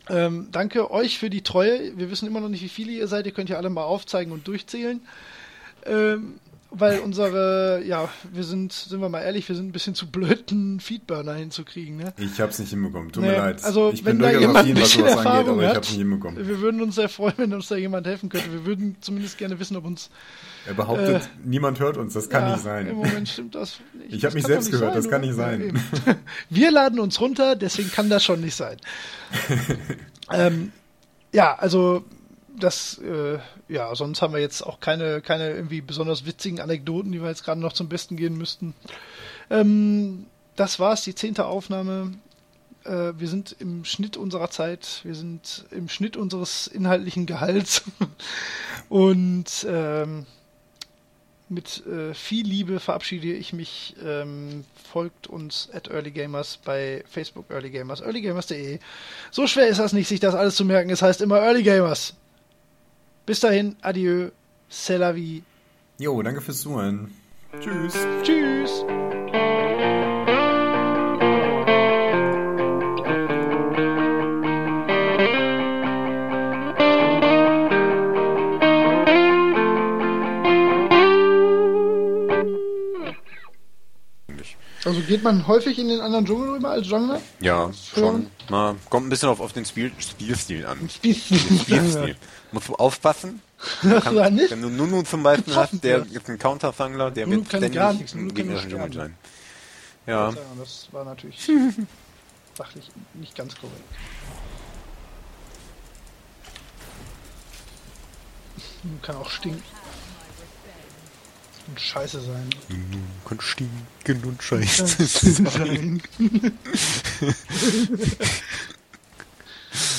Ähm, danke euch für die Treue. Wir wissen immer noch nicht, wie viele ihr seid. Ihr könnt ja alle mal aufzeigen und durchzählen. Ähm, weil unsere, ja, wir sind, sind wir mal ehrlich, wir sind ein bisschen zu blöd, einen Feedburner hinzukriegen, ne? Ich hab's nicht hinbekommen. Tut mir Nee, leid. Also, ich wenn bin da jemand ein affin, was bisschen sowas angeht, Erfahrung aber ich hat, hab's nicht hinbekommen. wir würden uns sehr freuen, wenn uns da jemand helfen könnte. Wir würden zumindest gerne wissen, ob uns. Er behauptet, Äh, niemand hört uns. Das kann ja, nicht sein. Im Moment stimmt das nicht. Ich Das hab mich selbst gehört, das kann nicht sein. Ja, wir laden uns runter, deswegen kann das schon nicht sein. ähm, ja, also das, äh, ja, sonst haben wir jetzt auch keine, keine irgendwie besonders witzigen Anekdoten, die wir jetzt gerade noch zum Besten gehen müssten. Ähm, das war's, die zehnte Aufnahme. Äh, wir sind im Schnitt unserer Zeit, wir sind im Schnitt unseres inhaltlichen Gehalts. Und ähm, mit äh, viel Liebe verabschiede ich mich. Ähm, folgt uns at Early Gamers bei Facebook Early Gamers, earlygamers.de. So schwer ist das nicht, sich das alles zu merken. Es heißt immer Early Gamers. Bis dahin, adieu, c'est la vie. Jo, danke fürs Zuhören. Tschüss. Tschüss. Geht man häufig in den anderen Dschungel rüber als Jungler? Ja, schon. Na, kommt ein bisschen auf, auf den Spiel, Spielstil an. Spielstil. Spielstil. Musst du aufpassen. Ach, ja, nicht? Wenn du Nunu zum Beispiel hast, der ist ein Counterfangler, der Nunu wird kann ständig im kann gegnerischen Dschungel sein. Ja, das war natürlich sachlich nicht ganz korrekt. Nun Kann auch stinken. Und scheiße sein. Nunu kann stinken und scheiße sein.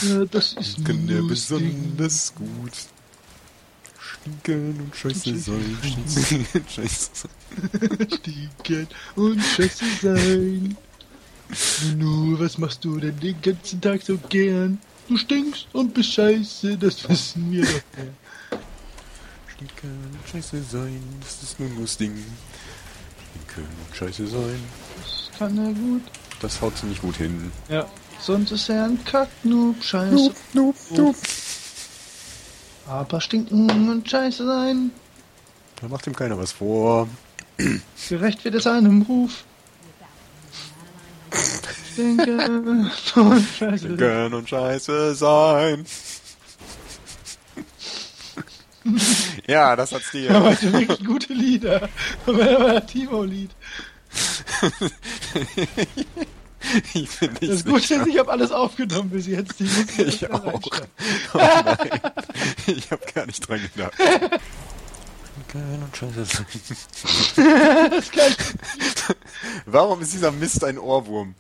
ja, das ist Kann der besonders gut. Stinken und scheiße sein. Stinken und scheiße sein. Stinken und scheiße sein. Nur, was machst du denn den ganzen Tag so gern? Du stinkst und bist scheiße, das wissen wir doch. Stinken und scheiße sein. Das ist Nunus Ding. Stinken und scheiße sein. Das kann er gut. Das haut ziemlich gut hin. Ja. Sonst ist er ein Kacknoob, scheiße. Noob, noob. Aber stinken und scheiße sein. Da macht ihm keiner was vor. Gerecht wird es einem Ruf. Stinken und scheiße. Stinken und scheiße sein. ja, das hat's dir. Aber hatte wirklich gute Lieder. Aber war Timo-Lied. ich Das ich Gute ist, ich habe alles aufgenommen bis jetzt. Ich ist auch. Oh nein. Ich habe gar nicht dran gedacht. Warum ist dieser Mist ein Ohrwurm?